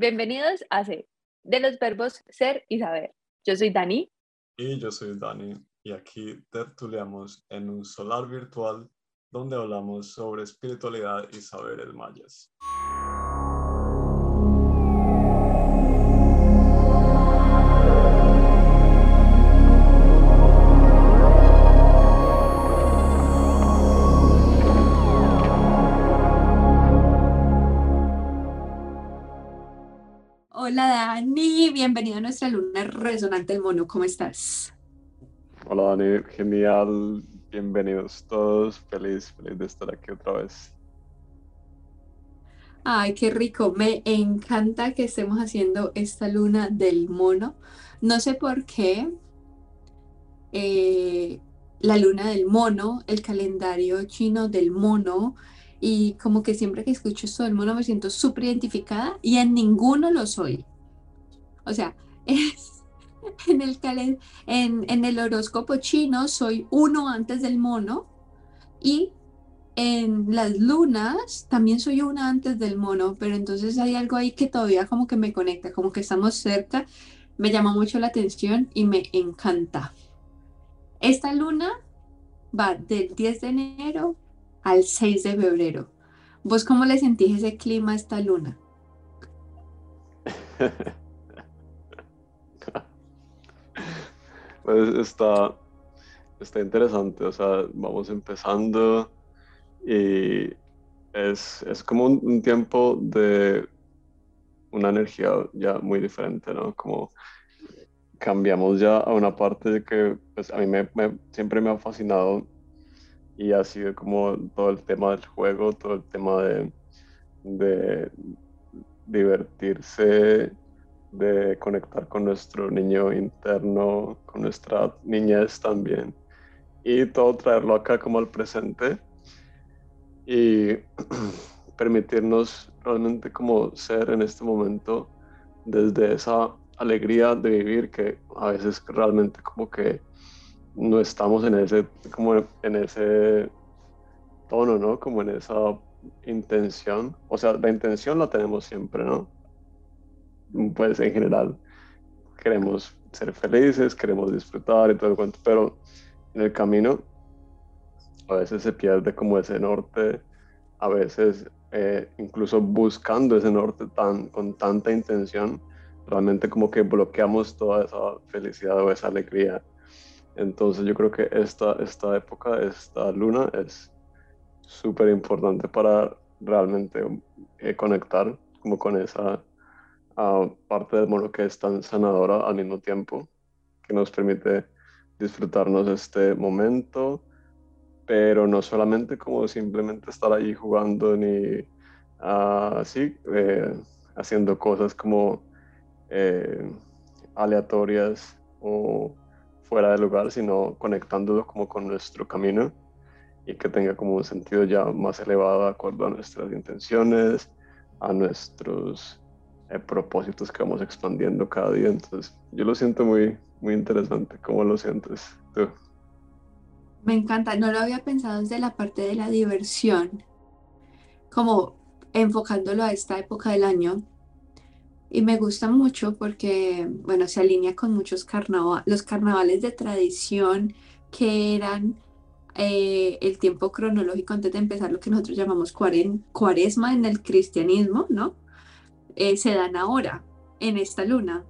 Bienvenidos a C, de los verbos ser y saber. Yo soy Dani. Y yo soy Dani, y aquí tertuliamos en un solar virtual donde hablamos sobre espiritualidad y saberes mayas. Hola Dani, bienvenido a nuestra luna resonante del mono, ¿cómo estás? Hola Dani, genial, bienvenidos todos, feliz, feliz de estar aquí otra vez. Ay, qué rico, me encanta que estemos haciendo esta luna del mono. No sé por qué eh, la luna del mono, el calendario chino del mono, y como que siempre que escucho esto del mono me siento súper identificada y en ninguno lo soy. O sea, es, en, el en, en el horóscopo chino soy uno antes del mono y en las lunas también soy una antes del mono, pero entonces hay algo ahí que todavía como que me conecta, como que estamos cerca, me llama mucho la atención y me encanta. Esta luna va del 10 de enero al 6 de febrero. ¿Vos cómo le sentís ese clima a esta luna? pues está, está interesante, o sea, vamos empezando y es, como un, tiempo de una energía ya muy diferente, ¿no? Como cambiamos ya a una parte de que pues, a mí me, siempre me ha fascinado y ha sido como todo el tema del juego, todo el tema de, de divertirse, de conectar con nuestro niño interno, con nuestra niñez también, y todo traerlo acá como al presente y permitirnos realmente como ser en este momento desde esa alegría de vivir que a veces realmente como que no estamos en ese, como en ese tono, ¿no? Como en esa intención. O sea, la intención la tenemos siempre, ¿no? Pues en general queremos ser felices, queremos disfrutar y todo el cuento, pero en el camino a veces se pierde como ese norte, a veces eh, incluso buscando ese norte tan, con tanta intención, realmente como que bloqueamos toda esa felicidad o esa alegría entonces yo creo que esta, esta época, esta luna es súper importante para realmente eh, conectar como con esa ah, parte del mono que es tan sanadora al mismo tiempo, que nos permite disfrutarnos este momento, pero no solamente como simplemente estar ahí jugando ni así, eh, haciendo cosas como eh, aleatorias o fuera de lugar, sino conectándolo como con nuestro camino y que tenga como un sentido ya más elevado de acuerdo a nuestras intenciones, a nuestros eh, propósitos que vamos expandiendo cada día. Entonces, yo lo siento muy, muy interesante. ¿Cómo lo sientes tú? Me encanta, no lo había pensado desde la parte de la diversión, como enfocándolo a esta época del año, y me gusta mucho porque, bueno, se alinea con muchos carnavales, los carnavales de tradición que eran eh, el tiempo cronológico antes de empezar lo que nosotros llamamos cuaresma en el cristianismo, ¿no? Eh, se dan ahora, en esta luna.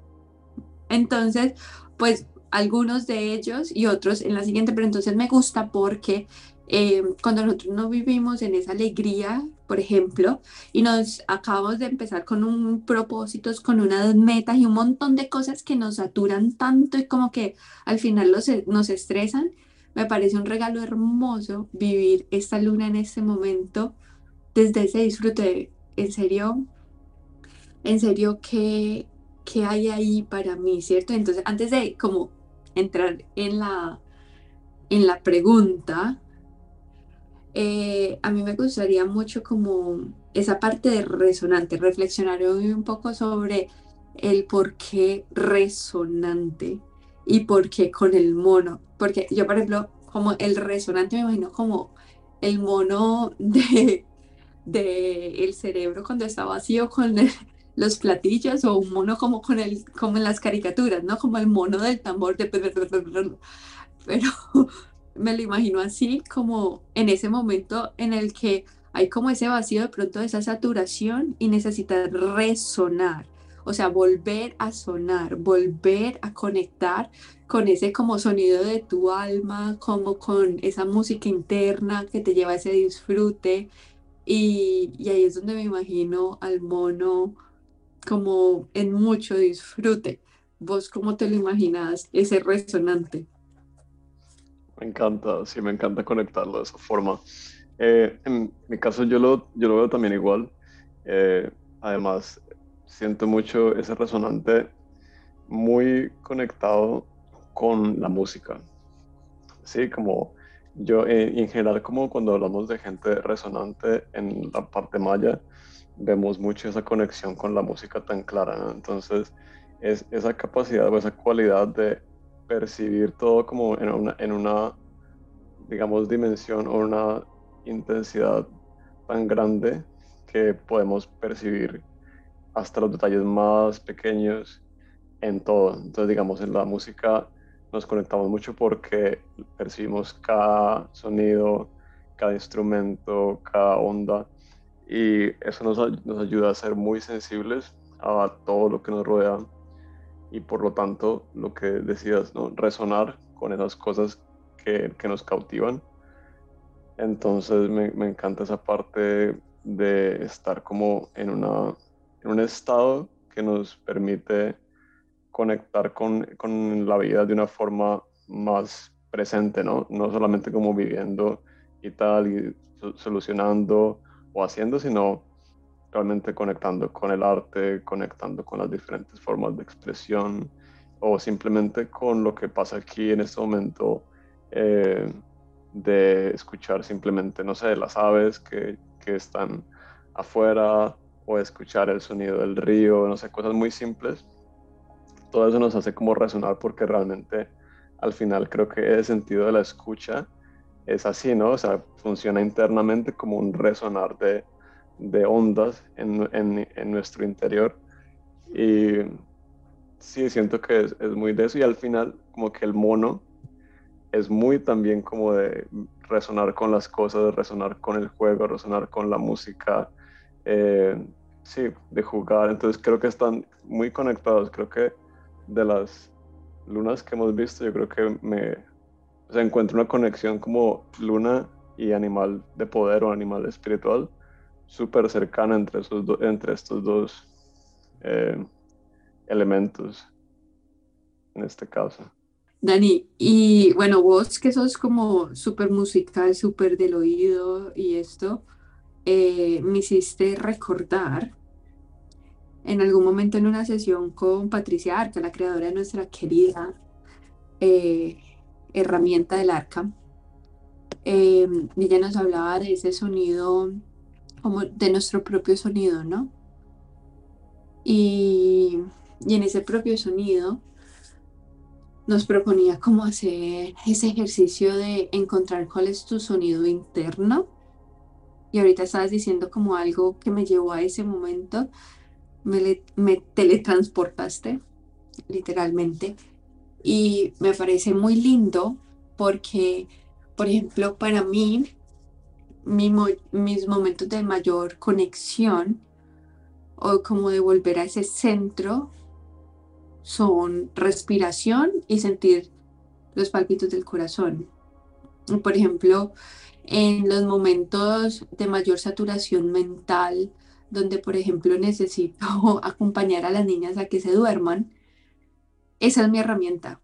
Entonces, pues algunos de ellos y otros en la siguiente, pero entonces me gusta porque eh, cuando nosotros no vivimos en esa alegría por ejemplo, y nos acabamos de empezar con un propósitos, con unas metas y un montón de cosas que nos saturan tanto y como que al final los, nos estresan, me parece un regalo hermoso vivir esta luna en este momento desde ese disfrute. En serio, en serio, ¿qué, qué hay ahí para mí, cierto? Entonces, antes de como entrar en la, en la pregunta, eh, a mí me gustaría mucho como esa parte de resonante, reflexionar hoy un poco sobre el por qué resonante y por qué con el mono. Porque yo, por ejemplo, como el resonante me imagino como el mono de, el cerebro cuando está vacío con los platillos o un mono como con el, como en las caricaturas, ¿no? Como el mono del tambor de pero me lo imagino así como en ese momento en el que hay como ese vacío de pronto esa saturación y necesitas resonar, o sea, volver a sonar, volver a conectar con ese como sonido de tu alma, como con esa música interna que te lleva a ese disfrute. Y, y ahí es donde me imagino al mono como en mucho disfrute. ¿Vos cómo te lo imaginas, ese resonante? Me encanta, sí, me encanta conectarlo de esa forma. Eh, en mi caso yo lo, yo lo veo también igual. Eh, además, siento mucho ese resonante muy conectado con la música. Sí, como yo eh, en general, como cuando hablamos de gente resonante en la parte maya, vemos mucho esa conexión con la música tan clara. Entonces, es esa capacidad o esa cualidad de percibir todo como en una, digamos, dimensión o una intensidad tan grande que podemos percibir hasta los detalles más pequeños en todo. Entonces, digamos, en la música nos conectamos mucho porque percibimos cada sonido, cada instrumento, cada onda y eso nos, nos ayuda a ser muy sensibles a todo lo que nos rodea y por lo tanto lo que decías, ¿no? resonar con esas cosas que, que nos cautivan. Entonces me, me, encanta esa parte de estar como en, una, en un estado que nos permite conectar con, con, la vida de una forma más presente, ¿no? No solamente como viviendo y tal, y solucionando o haciendo, sino realmente conectando con el arte, conectando con las diferentes formas de expresión o simplemente con lo que pasa aquí en este momento eh, de escuchar simplemente, no sé, las aves que, que están afuera o escuchar el sonido del río, no sé, cosas muy simples. Todo eso nos hace como resonar porque realmente al final creo que el sentido de la escucha es así, ¿no? O sea, funciona internamente como un resonar de, de ondas en, en, en, nuestro interior. Y sí, siento que es, es, muy de eso. Y al final, como que el mono es muy también como de resonar con las cosas, resonar con el juego, resonar con la música. Eh, sí, de jugar. Entonces creo que están muy conectados. Creo que de las lunas que hemos visto, yo creo que me o sea, encuentro una conexión como luna y animal de poder o animal espiritual súper cercana entre, esos entre estos dos eh, elementos en este caso. Dani, y bueno, vos que sos como súper musical, súper del oído y esto, eh, me hiciste recordar en algún momento en una sesión con Patricia Arca, la creadora de nuestra querida eh, herramienta del arca. ella nos hablaba de ese sonido como de nuestro propio sonido, ¿no? Y, y en ese propio sonido nos proponía cómo hacer ese ejercicio de encontrar cuál es tu sonido interno. Y ahorita estabas diciendo como algo que me llevó a ese momento, me, me teletransportaste, literalmente. Y me parece muy lindo porque, por ejemplo, para mí, mis momentos de mayor conexión o como de volver a ese centro son respiración y sentir los palpitos del corazón. Por ejemplo, en los momentos de mayor saturación mental, donde por ejemplo necesito acompañar a las niñas a que se duerman, esa es mi herramienta.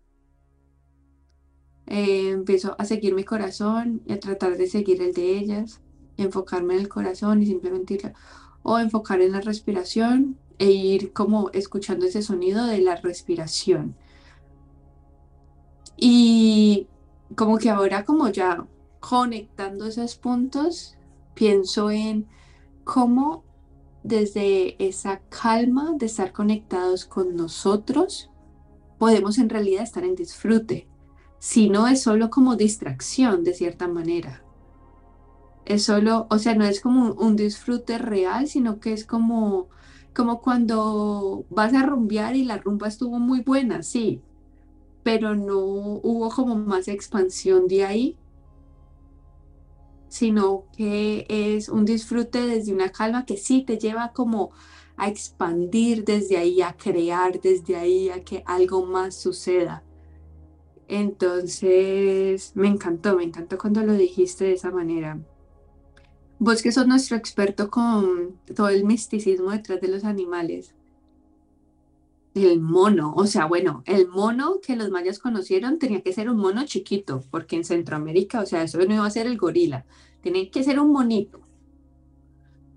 Eh, empiezo a seguir mi corazón y a tratar de seguir el de ellas, enfocarme en el corazón y simplemente ir, o enfocar en la respiración e ir como escuchando ese sonido de la respiración. Y como que ahora como ya conectando esos puntos, pienso en cómo desde esa calma de estar conectados con nosotros, podemos en realidad estar en disfrute si no es solo como distracción de cierta manera. Es solo, o sea, no es como un, disfrute real, sino que es como como cuando vas a rumbear y la rumba estuvo muy buena, sí, pero no hubo como más expansión de ahí, sino que es un disfrute desde una calma que sí te lleva como a expandir desde ahí, a crear desde ahí, a que algo más suceda. Entonces, me encantó, me encantó cuando lo dijiste de esa manera. Vos que sos nuestro experto con todo el misticismo detrás de los animales. El mono, o sea, bueno, el mono que los mayas conocieron tenía que ser un mono chiquito, porque en Centroamérica, o sea, eso no iba a ser el gorila, tiene que ser un monito.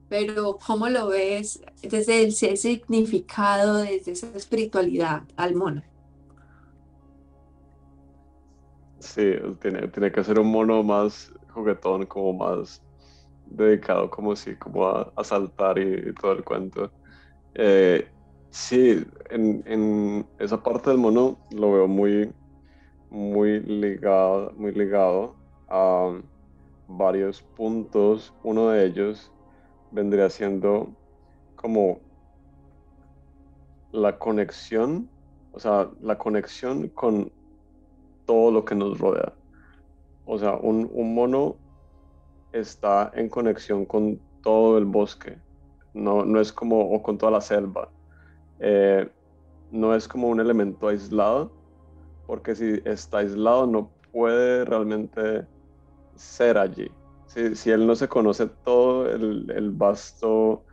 Pero, ¿cómo lo ves desde el significado, desde esa espiritualidad al mono? Sí, tiene, tiene que ser un mono más juguetón, como más dedicado, como si, como a, saltar y, todo el cuento. Eh, sí, en, en, esa parte del mono lo veo muy, muy ligado, muy ligado a varios puntos. Uno de ellos vendría siendo como la conexión, o sea, la conexión con todo lo que nos rodea. O sea, un, mono está en conexión con todo el bosque, no, no es como, o con toda la selva. Eh, no es como un elemento aislado, porque si está aislado no puede realmente ser allí. Si, él no se conoce todo el, vasto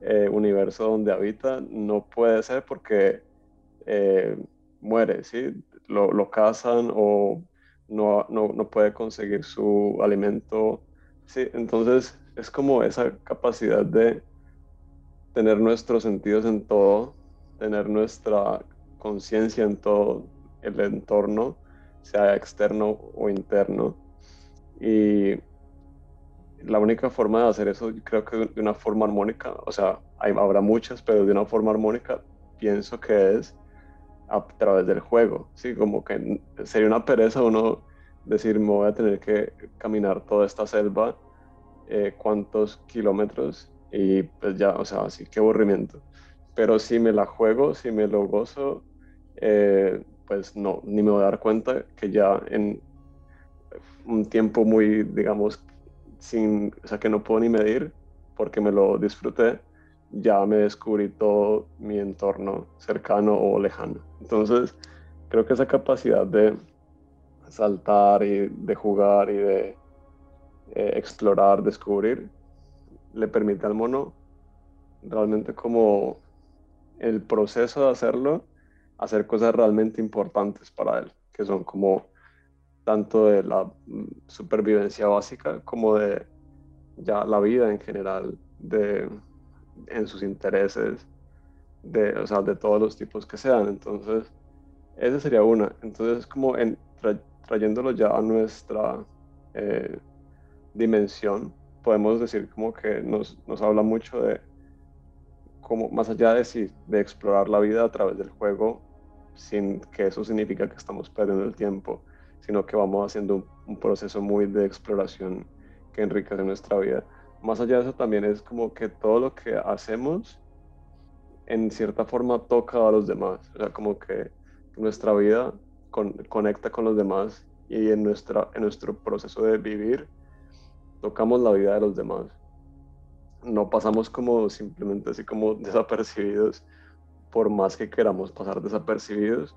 eh, universo donde habita, no puede ser porque eh, muere, ¿sí? Lo, cazan o no, no, puede conseguir su alimento. Sí, entonces es como esa capacidad de tener nuestros sentidos en todo, tener nuestra conciencia en todo el entorno, sea externo o interno. Y la única forma de hacer eso, creo que de una forma armónica, o sea, hay, habrá muchas, pero de una forma armónica, pienso que es a través del juego, ¿sí? Como que sería una pereza uno decir, me voy a tener que caminar toda esta selva, eh, cuántos kilómetros, y pues ya, o sea, así, qué aburrimiento. Pero si me la juego, si me lo gozo, eh, pues no, ni me voy a dar cuenta que ya en un tiempo muy, digamos, sin, o sea, que no puedo ni medir, porque me lo disfruté, ya me descubrí todo mi entorno cercano o lejano. Entonces, creo que esa capacidad de saltar y de jugar y de eh, explorar, descubrir, le permite al mono realmente como el proceso de hacerlo, hacer cosas realmente importantes para él, que son como tanto de la mm, supervivencia básica como de ya la vida en general, de en sus intereses, de, o sea, de todos los tipos que sean. Entonces, esa sería una. Entonces, como en, trayéndolo ya a nuestra eh, dimensión, podemos decir como que nos, nos habla mucho de, como más allá de, sí, de explorar la vida a través del juego, sin que eso significa que estamos perdiendo el tiempo, sino que vamos haciendo un, un proceso muy de exploración que enriquece nuestra vida más allá de eso también es como que todo lo que hacemos en cierta forma toca a los demás, o sea, como que nuestra vida conecta con los demás y en, nuestra, en nuestro proceso de vivir tocamos la vida de los demás. No pasamos como simplemente así como desapercibidos, por más que queramos pasar desapercibidos,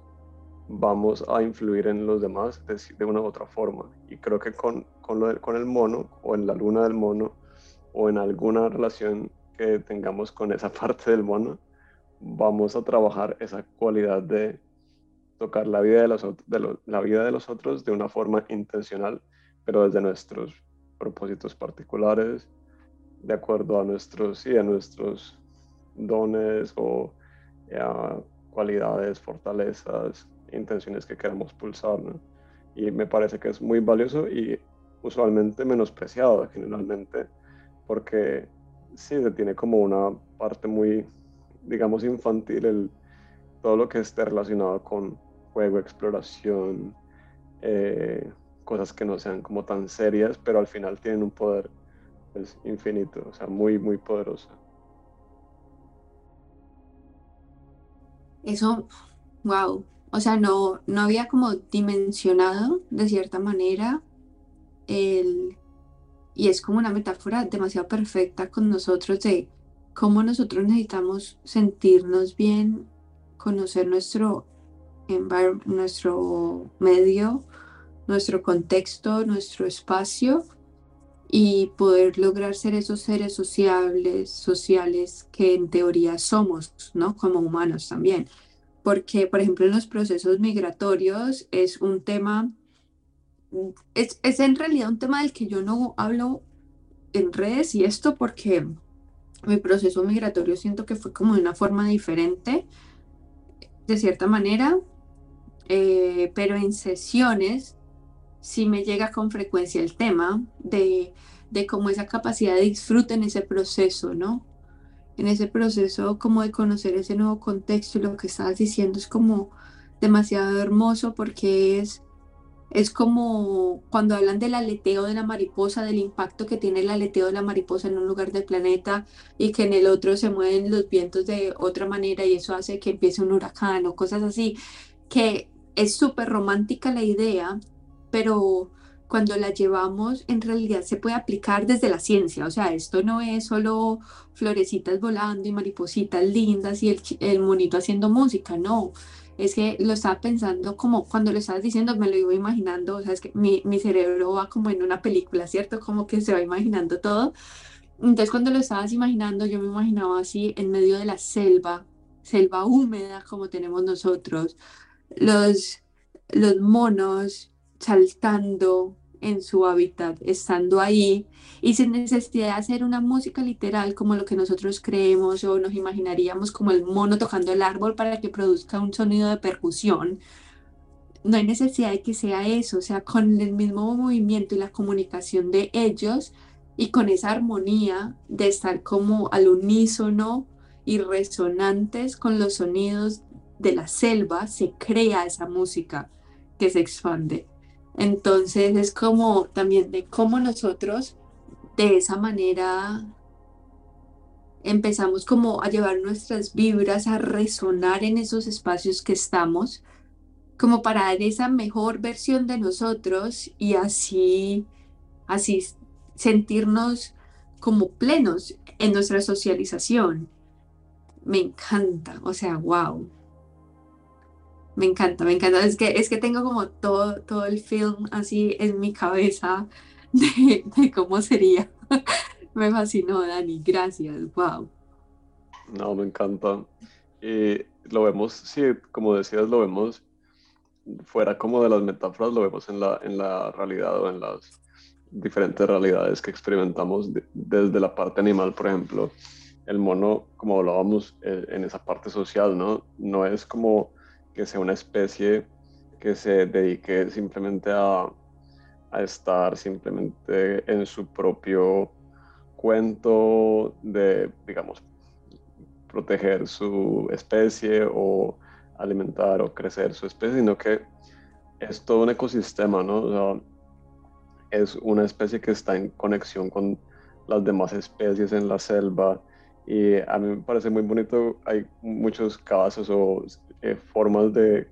vamos a influir en los demás de, una u otra forma. Y creo que con, con, con el mono o en la luna del mono, o en alguna relación que tengamos con esa parte del mono, vamos a trabajar esa cualidad de tocar la vida de los, de la vida de los otros de una forma intencional, pero desde nuestros propósitos particulares, de acuerdo a nuestros, sí, a nuestros dones o a cualidades, fortalezas, intenciones que queramos pulsar. Y me parece que es muy valioso y usualmente menospreciado generalmente porque sí, se tiene como una parte muy, digamos, infantil, el, todo lo que esté relacionado con juego, exploración, eh, cosas que no sean como tan serias, pero al final tienen un poder pues, infinito, o sea, muy, muy poderoso. Eso, wow. O sea, no, no había como dimensionado de cierta manera el, y es como una metáfora demasiado perfecta con nosotros de cómo nosotros necesitamos sentirnos bien, conocer nuestro, nuestro medio, nuestro contexto, nuestro espacio y poder lograr ser esos seres sociables, sociales que en teoría somos, ¿no? Como humanos también. Porque, por ejemplo, en los procesos migratorios es un tema, es, es en realidad un tema del que yo no hablo en redes y esto porque mi proceso migratorio siento que fue como de una forma diferente, de cierta manera, eh, pero en sesiones sí me llega con frecuencia el tema de, de cómo esa capacidad de disfrute en ese proceso, ¿no? En ese proceso como de conocer ese nuevo contexto lo que estabas diciendo es como demasiado hermoso porque es es como cuando hablan del aleteo de la mariposa, del impacto que tiene el aleteo de la mariposa en un lugar del planeta y que en el otro se mueven los vientos de otra manera y eso hace que empiece un huracán o cosas así, que es súper romántica la idea, pero cuando la llevamos en realidad se puede aplicar desde la ciencia, o sea, esto no es solo florecitas volando y maripositas lindas y el, el monito haciendo música, no es que lo estaba pensando como cuando lo estabas diciendo, me lo iba imaginando, o sea, es que mi, mi cerebro va como en una película, ¿cierto? Como que se va imaginando todo. Entonces cuando lo estabas imaginando, yo me imaginaba así en medio de la selva, selva húmeda como tenemos nosotros, los, los monos saltando, en su hábitat, estando ahí y sin necesidad de hacer una música literal como lo que nosotros creemos o nos imaginaríamos como el mono tocando el árbol para que produzca un sonido de percusión. No hay necesidad de que sea eso, o sea, con el mismo movimiento y la comunicación de ellos y con esa armonía de estar como al unísono y resonantes con los sonidos de la selva, se crea esa música que se expande. Entonces es como también de cómo nosotros de esa manera empezamos como a llevar nuestras vibras a resonar en esos espacios que estamos, como para dar esa mejor versión de nosotros y así, así sentirnos como plenos en nuestra socialización. Me encanta, o sea, wow. Me encanta, me encanta. Es que, es que tengo como todo, todo el film así en mi cabeza de, cómo sería. me fascinó, Dani. Gracias. Wow. No, me encanta. Lo vemos, sí, como decías, lo vemos fuera como de las metáforas, lo vemos en la, en la realidad o en las diferentes realidades que experimentamos desde la parte animal, por ejemplo. El mono, como hablábamos eh, en esa parte social, ¿no? No es como que sea una especie que se dedique simplemente a, estar simplemente en su propio cuento de, digamos, proteger su especie o alimentar o crecer su especie, sino que es todo un ecosistema, ¿no? es una especie que está en conexión con las demás especies en la selva y a mí me parece muy bonito, hay muchos casos o eh, formas de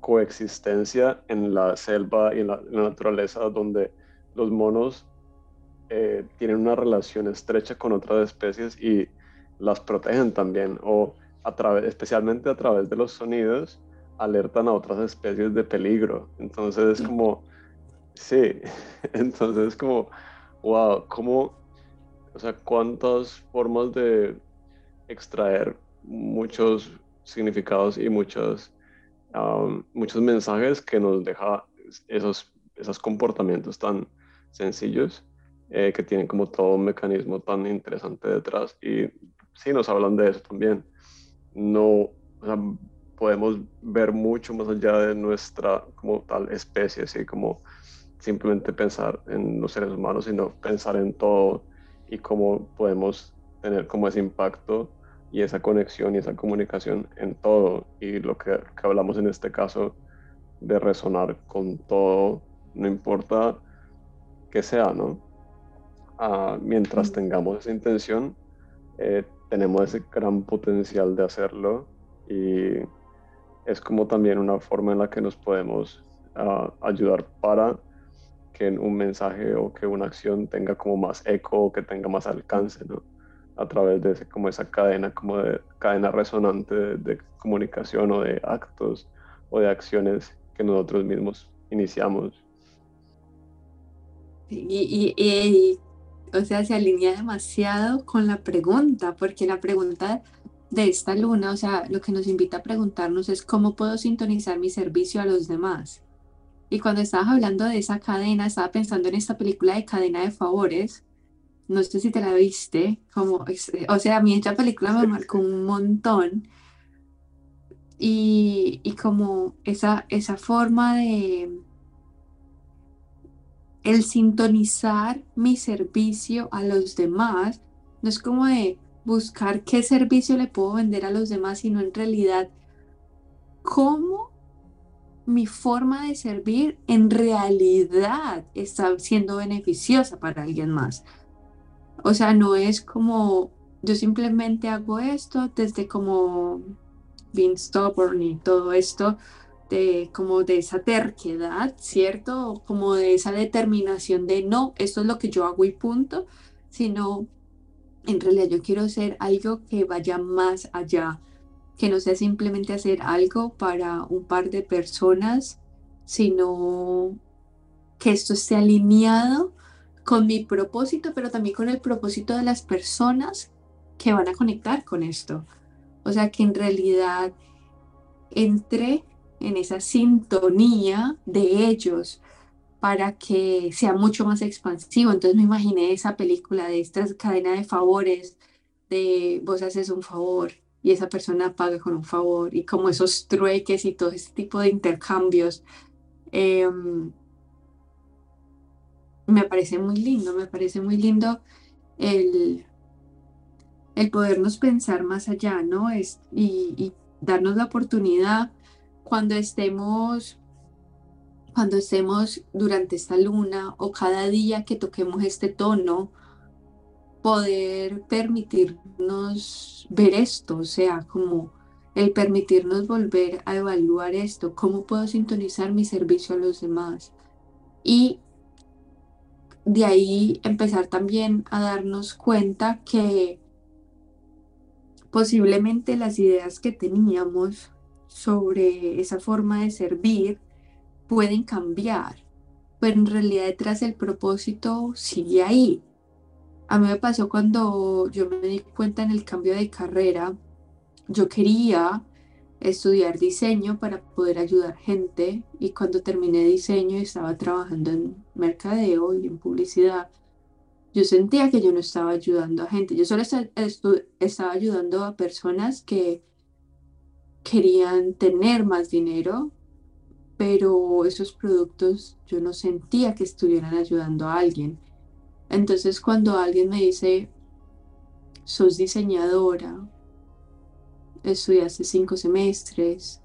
coexistencia en la selva y en la, naturaleza donde los monos eh, tienen una relación estrecha con otras especies y las protegen también o a través, especialmente a través de los sonidos alertan a otras especies de peligro. Entonces es como, sí, entonces es como, wow, cómo, o sea, cuántas formas de extraer muchos significados y muchos, muchos mensajes que nos deja esos, esos comportamientos tan sencillos eh, que tienen como todo un mecanismo tan interesante detrás. Y sí nos hablan de eso también. No podemos ver mucho más allá de nuestra como tal especie, así como simplemente pensar en los seres humanos, sino pensar en todo y cómo podemos tener como ese impacto y esa conexión y esa comunicación en todo. Y lo que, hablamos en este caso de resonar con todo, no importa que sea, ¿no? Ah, mientras tengamos esa intención, eh, tenemos ese gran potencial de hacerlo y es como también una forma en la que nos podemos ah, ayudar para que un mensaje o que una acción tenga como más eco o que tenga más alcance, ¿no? A través de ese, como esa cadena, como de cadena resonante de, comunicación o de actos o de acciones que nosotros mismos iniciamos. Y, y, o sea, se alinea demasiado con la pregunta, porque la pregunta de esta luna, o sea, lo que nos invita a preguntarnos es cómo puedo sintonizar mi servicio a los demás. Y cuando estabas hablando de esa cadena, estaba pensando en esta película de cadena de favores. No sé si te la viste, como, o sea, a mí esta película me marcó un montón. Y, y como esa, esa forma de el sintonizar mi servicio a los demás, no es como de buscar qué servicio le puedo vender a los demás, sino en realidad cómo mi forma de servir en realidad está siendo beneficiosa para alguien más. O sea, no es como yo simplemente hago esto desde como being stubborn y todo esto de como de esa terquedad, ¿cierto? Como de esa determinación de no, esto es lo que yo hago y punto, sino en realidad yo quiero hacer algo que vaya más allá que no sea simplemente hacer algo para un par de personas, sino que esto esté alineado con mi propósito, pero también con el propósito de las personas que van a conectar con esto. O sea, que en realidad entre en esa sintonía de ellos para que sea mucho más expansivo. Entonces me imaginé esa película de esta cadena de favores, de vos haces un favor, y esa persona paga con un favor y como esos trueques y todo ese tipo de intercambios. Em, me parece muy lindo, me parece muy lindo el, el podernos pensar más allá, ¿no? Es, y, darnos la oportunidad cuando estemos cuando estemos durante esta luna o cada día que toquemos este tono, poder permitirnos ver esto, o sea, como el permitirnos volver a evaluar esto, cómo puedo sintonizar mi servicio a los demás. Y de ahí empezar también a darnos cuenta que posiblemente las ideas que teníamos sobre esa forma de servir pueden cambiar, pero en realidad detrás el propósito sigue ahí. A mí me pasó cuando yo me di cuenta en el cambio de carrera, yo quería estudiar diseño para poder ayudar gente y cuando terminé diseño y estaba trabajando en mercadeo y en publicidad, yo sentía que yo no estaba ayudando a gente, yo solo estaba ayudando a personas que querían tener más dinero, pero esos productos yo no sentía que estuvieran ayudando a alguien. Entonces cuando alguien me dice, sos diseñadora, estudiaste cinco semestres,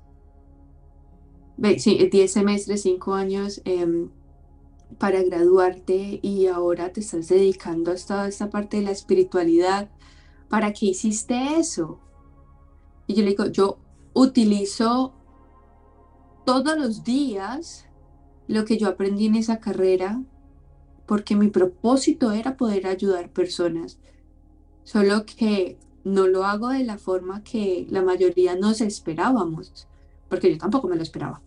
diez semestres, cinco años em, para graduarte y ahora te estás dedicando a toda esta parte de la espiritualidad, ¿para qué hiciste eso? Y yo le digo, yo utilizo todos los días lo que yo aprendí en esa carrera porque mi propósito era poder ayudar personas, solo que no lo hago de la forma que la mayoría nos esperábamos, porque yo tampoco me lo esperaba.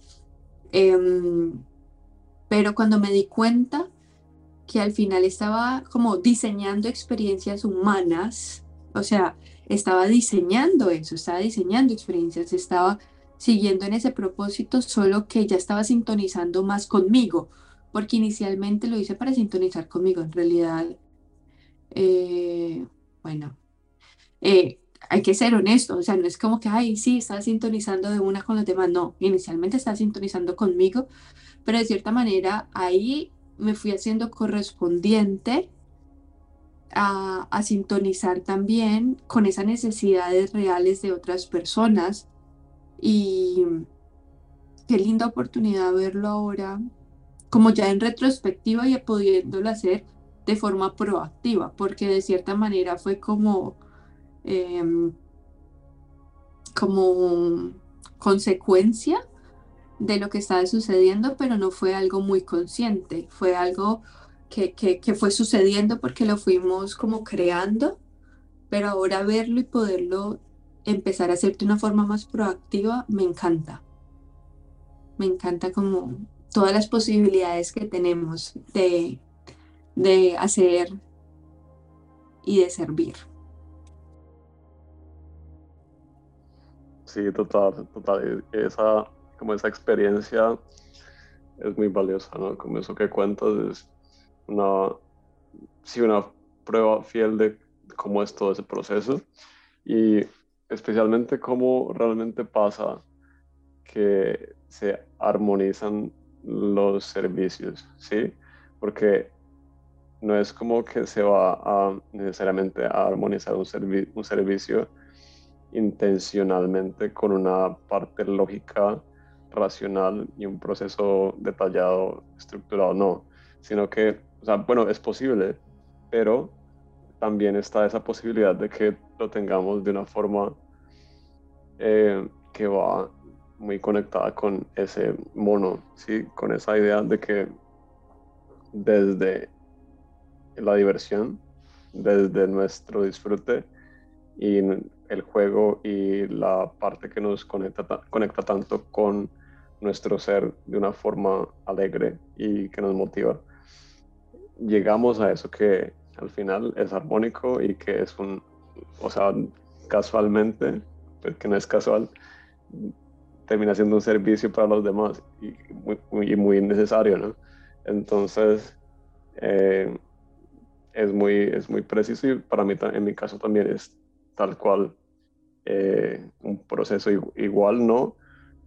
Em, pero cuando me di cuenta que al final estaba como diseñando experiencias humanas, o sea, estaba diseñando eso, estaba diseñando experiencias, estaba siguiendo en ese propósito, solo que ya estaba sintonizando más conmigo, porque inicialmente lo hice para sintonizar conmigo. En realidad, eh, bueno, eh, hay que ser honesto, o sea, no es como que, ay, sí, está sintonizando de una con los demás, no, inicialmente estaba sintonizando conmigo, pero de cierta manera ahí me fui haciendo correspondiente a, a sintonizar también con esas necesidades reales de otras personas. Y qué linda oportunidad verlo ahora como ya en retrospectiva y pudiéndolo hacer de forma proactiva, porque de cierta manera fue como, em, como consecuencia de lo que estaba sucediendo, pero no fue algo muy consciente, fue algo que, que, fue sucediendo porque lo fuimos como creando, pero ahora verlo y poderlo empezar a hacer de una forma más proactiva me encanta. Me encanta como todas las posibilidades que tenemos de, de hacer y de servir. Sí, total, total. Esa, como esa experiencia es muy valiosa, ¿no? Como eso que cuentas es una, sí, una prueba fiel de cómo es todo ese proceso y especialmente cómo realmente pasa que se armonizan los servicios, ¿sí? Porque no es como que se va a necesariamente a armonizar un, un servicio intencionalmente con una parte lógica, racional y un proceso detallado, estructurado, no, sino que, o sea, bueno, es posible, pero también está esa posibilidad de que lo tengamos de una forma eh, que va muy conectada con ese mono, ¿sí? con esa idea de que desde la diversión, desde nuestro disfrute y el juego y la parte que nos conecta, conecta tanto con nuestro ser de una forma alegre y que nos motiva. Llegamos a eso que al final es armónico y que es un, o sea, casualmente, porque pues no es casual, termina siendo un servicio para los demás y muy, muy necesario, ¿no? Entonces, eh, es, muy, es muy preciso y para mí, en mi caso también es tal cual eh, un proceso igual, no,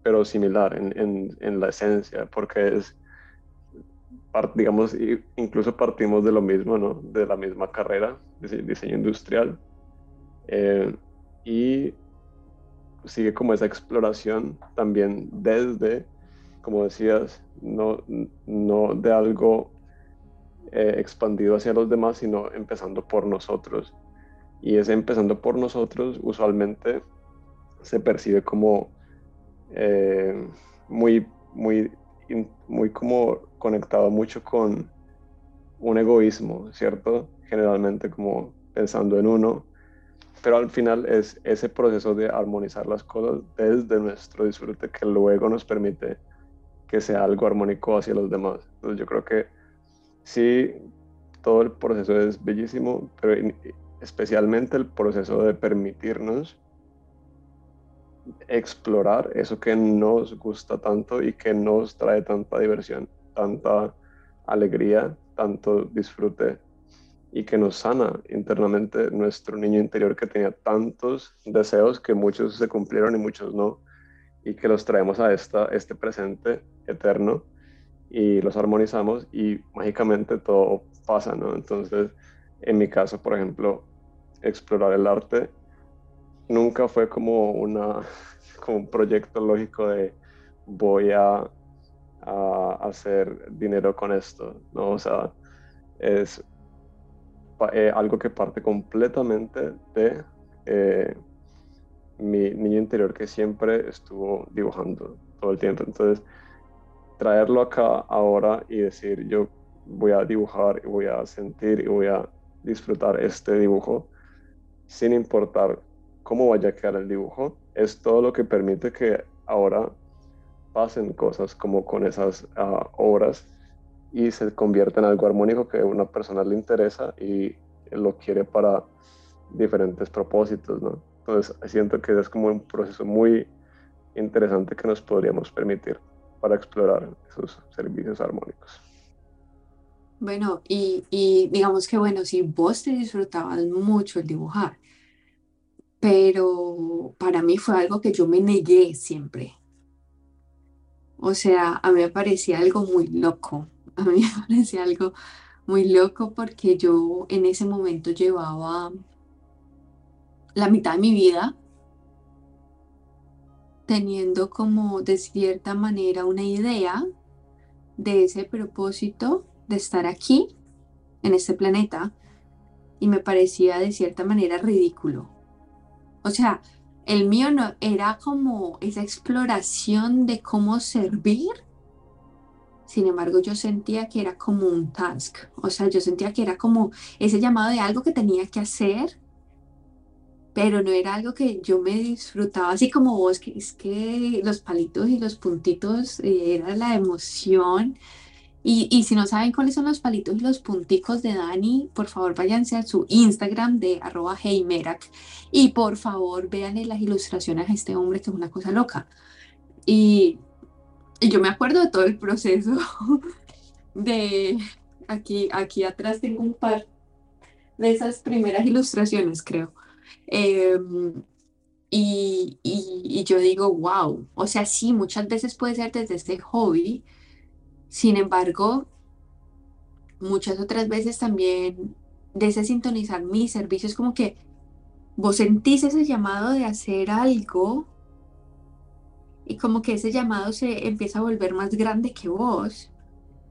pero similar en, en, la esencia, porque es, digamos, incluso partimos de lo mismo, ¿no? De la misma carrera, diseño industrial, eh, y sigue como esa exploración también desde, como decías, no, no de algo eh, expandido hacia los demás, sino empezando por nosotros y ese empezando por nosotros usualmente se percibe como eh, muy, muy, muy como conectado mucho con un egoísmo, ¿cierto? Generalmente como pensando en uno, pero al final es ese proceso de armonizar las cosas desde nuestro disfrute que luego nos permite que sea algo armónico hacia los demás. Entonces yo creo que sí, todo el proceso es bellísimo, pero especialmente el proceso de permitirnos explorar eso que nos gusta tanto y que nos trae tanta diversión, tanta alegría, tanto disfrute y que nos sana internamente nuestro niño interior que tenía tantos deseos que muchos se cumplieron y muchos no y que los traemos a esta, este presente eterno y los armonizamos y mágicamente todo pasa, ¿no? Entonces, en mi caso, por ejemplo, explorar el arte nunca fue como, una, como un proyecto lógico de voy a, hacer dinero con esto, ¿no? O sea, es eh, algo que parte completamente de eh, mi niño interior que siempre estuvo dibujando todo el tiempo. Entonces, traerlo acá ahora y decir, yo voy a dibujar y voy a sentir y voy a disfrutar este dibujo sin importar cómo vaya a quedar el dibujo, es todo lo que permite que ahora pasen cosas como con esas ah, obras y se convierta en algo armónico que a una persona le interesa y lo quiere para diferentes propósitos, ¿no? Entonces siento que es como un proceso muy interesante que nos podríamos permitir para explorar esos servicios armónicos. Bueno, y, digamos que bueno, si vos te disfrutabas mucho el dibujar, pero para mí fue algo que yo me negué siempre. O sea, a mí me parecía algo muy loco, a mí me parecía algo muy loco porque yo en ese momento llevaba la mitad de mi vida teniendo como de cierta manera una idea de ese propósito de estar aquí, en este planeta, y me parecía de cierta manera ridículo. O sea, El mío no era como esa exploración de cómo servir. Sin embargo, yo sentía que era como un task. O sea, yo sentía que era como ese llamado de algo que tenía que hacer, pero no era algo que yo me disfrutaba así como vos, que es que los palitos y los puntitos eh, era la emoción y, si no saben cuáles son los palitos y los punticos de Dani, por favor váyanse a su Instagram de arroba heimerak y por favor vean las ilustraciones a este hombre que es una cosa loca. Y, yo me acuerdo de todo el proceso de aquí, aquí atrás tengo un par de esas primeras ilustraciones, creo. Em, y, y, y, yo digo, wow, o sea, sí, muchas veces puede ser desde este hobby, sin embargo, muchas otras veces también desde sintonizar mis servicios, como que vos sentís ese llamado de hacer algo y como que ese llamado se empieza a volver más grande que vos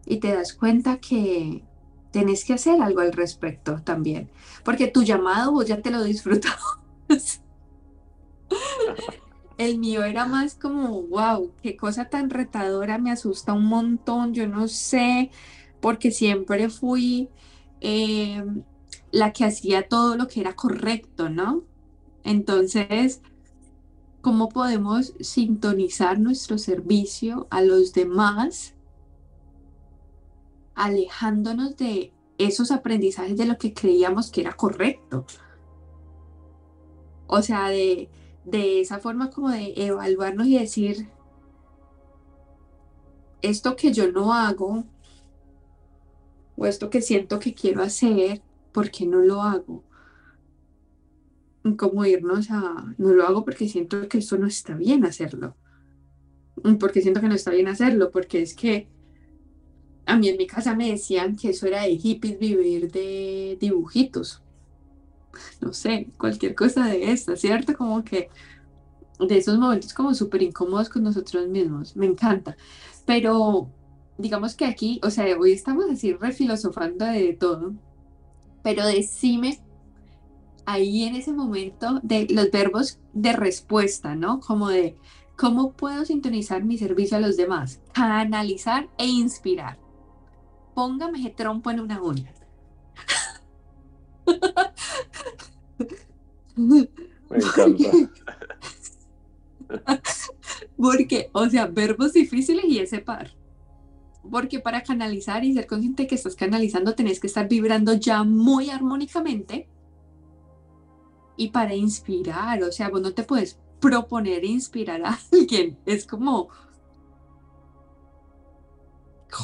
y te das cuenta que tenés que hacer algo al respecto también, porque tu llamado vos ya te lo disfrutas. El mío era más como, wow, qué cosa tan retadora, me asusta un montón, yo no sé, porque siempre fui em, la que hacía todo lo que era correcto, ¿no? Entonces, ¿cómo podemos sintonizar nuestro servicio a los demás, alejándonos de esos aprendizajes de lo que creíamos que era correcto? O sea, de de esa forma como de evaluarnos y decir, esto que yo no hago, o esto que siento que quiero hacer, ¿por qué no lo hago? Como irnos a, no lo hago porque siento que eso no está bien hacerlo. Porque siento que no está bien hacerlo, porque es que a mí en mi casa me decían que eso era de hippies vivir de dibujitos no sé, cualquier cosa de esta, ¿cierto? Como que de esos momentos como súper incómodos con nosotros mismos, me encanta. Pero digamos que aquí, o sea, hoy estamos así refilosofando de todo, pero decime ahí en ese momento de los verbos de respuesta, ¿no? Como de cómo puedo sintonizar mi servicio a los demás, canalizar e inspirar. Póngame trompo en una uña. Me encanta. Porque, o sea, verbos difíciles y ese par. Porque para canalizar y ser consciente que estás canalizando, tenés que estar vibrando ya muy armónicamente. Y para inspirar, o sea, vos no te puedes proponer inspirar a alguien. Es como,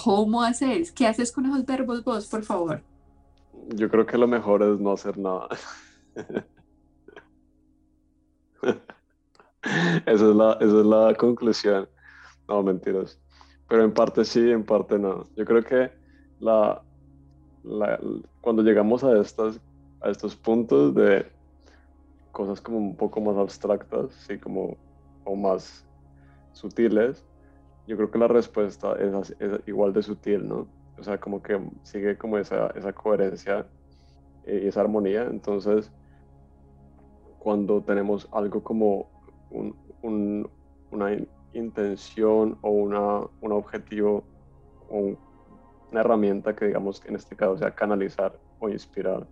¿cómo haces? ¿Qué haces con esos verbos vos, por favor? Yo creo que lo mejor es no hacer nada. esa, es la, esa es la conclusión. No, mentiras. Pero en parte sí, en parte no. Yo creo que la, cuando llegamos a, estas, a estos puntos de cosas como un poco más abstractas, sí, como o más sutiles, yo creo que la respuesta es, es, igual de sutil, ¿no? O sea, como que sigue como esa, esa coherencia y esa armonía. Entonces, cuando tenemos algo como una intención o una, un objetivo o una herramienta que digamos en este caso sea canalizar o inspirar,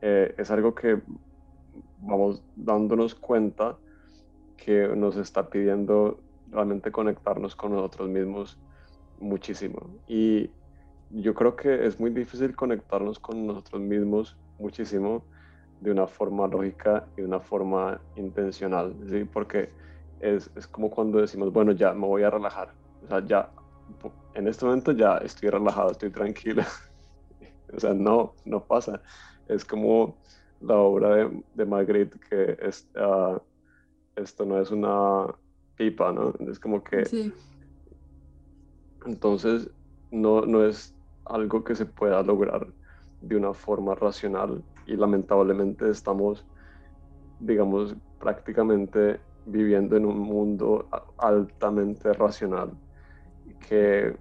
eh, es algo que vamos dándonos cuenta que nos está pidiendo realmente conectarnos con nosotros mismos muchísimo. Y yo creo que es muy difícil conectarnos con nosotros mismos muchísimo de una forma lógica y de una forma intencional, ¿sí? Porque es, es, como cuando decimos, bueno, ya me voy a relajar. O sea, ya, en este momento ya estoy relajado, estoy tranquilo. o sea, no, no pasa. Es como la obra de, de Magritte, que es, uh, esto no es una pipa, ¿no? Es como que... Sí. Entonces, no, no es algo que se pueda lograr de una forma racional y lamentablemente estamos, digamos, prácticamente viviendo en un mundo altamente racional que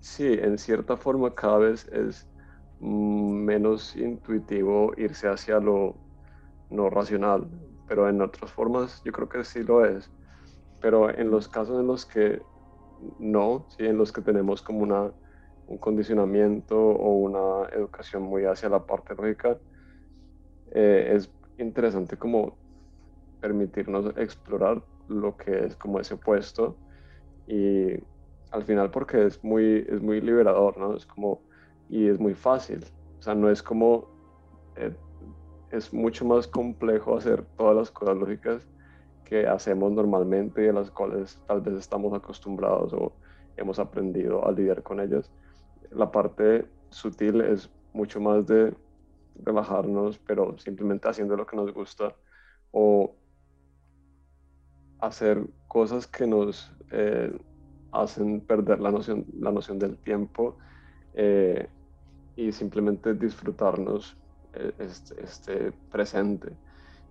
sí, en cierta forma cada vez es menos intuitivo irse hacia lo no racional, pero en otras formas yo creo que sí lo es. Pero en los casos en los que no, ¿sí? en los que tenemos como una, un condicionamiento o una educación muy hacia la parte lógica, eh, es interesante como permitirnos explorar lo que es como ese opuesto y al final porque es muy, es muy liberador, ¿no? Es como, y es muy fácil, o sea, no es como, eh, es mucho más complejo hacer todas las cosas lógicas que hacemos normalmente y a las cuales tal vez estamos acostumbrados o hemos aprendido a lidiar con ellas. La parte sutil es mucho más de relajarnos, pero simplemente haciendo lo que nos gusta o hacer cosas que nos eh, hacen perder la noción, la noción del tiempo eh, y simplemente disfrutarnos este, este, presente.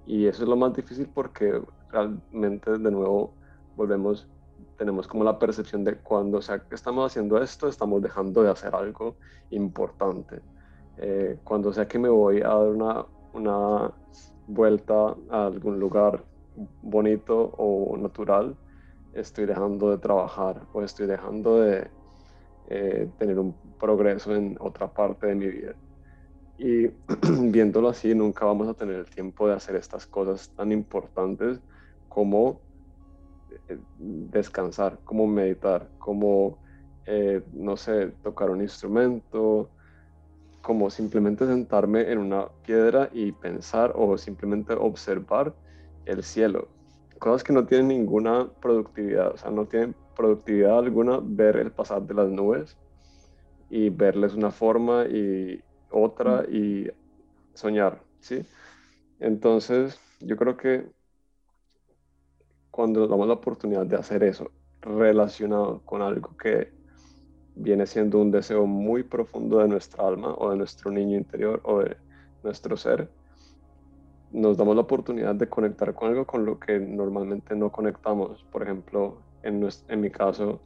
Y eso es lo más difícil porque realmente de nuevo volvemos, tenemos como la percepción de cuando sea que estamos haciendo esto, estamos dejando de hacer algo importante. cuando sea que me voy a dar una, una vuelta a algún lugar bonito o natural, estoy dejando de trabajar o estoy dejando de eh, tener un progreso en otra parte de mi vida. Y viéndolo así, nunca vamos a tener el tiempo de hacer estas cosas tan importantes como eh, descansar, como meditar, como, eh, no sé, tocar un instrumento, como simplemente sentarme en una piedra y pensar o simplemente observar el cielo. Cosas que no tienen ninguna productividad, o sea, no tienen productividad alguna ver el pasar de las nubes y verles una forma y otra y soñar, ¿sí? Entonces, yo creo que cuando nos damos la oportunidad de hacer eso relacionado con algo que viene siendo un deseo muy profundo de nuestra alma o de nuestro niño interior o de nuestro ser, nos damos la oportunidad de conectar con algo con lo que normalmente no conectamos. Por ejemplo, en, en mi caso,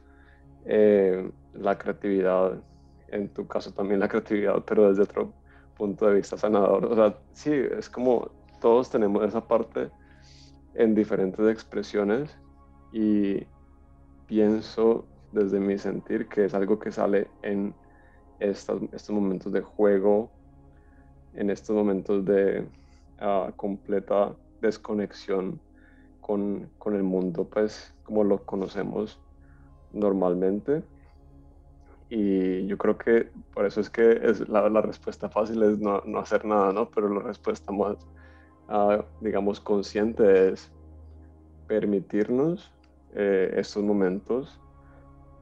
eh, la creatividad, en tu caso también la creatividad, pero desde otro punto de vista sanador. O sea, sí, es como todos tenemos esa parte en diferentes expresiones y pienso desde mi sentir que es algo que sale en estos, estos momentos de juego, en estos momentos de completa desconexión con, con, el mundo, pues como lo conocemos normalmente. Y yo creo que por eso es que es la, la respuesta fácil es no, no, hacer nada, ¿no? Pero la respuesta más, digamos, consciente es permitirnos eh, estos momentos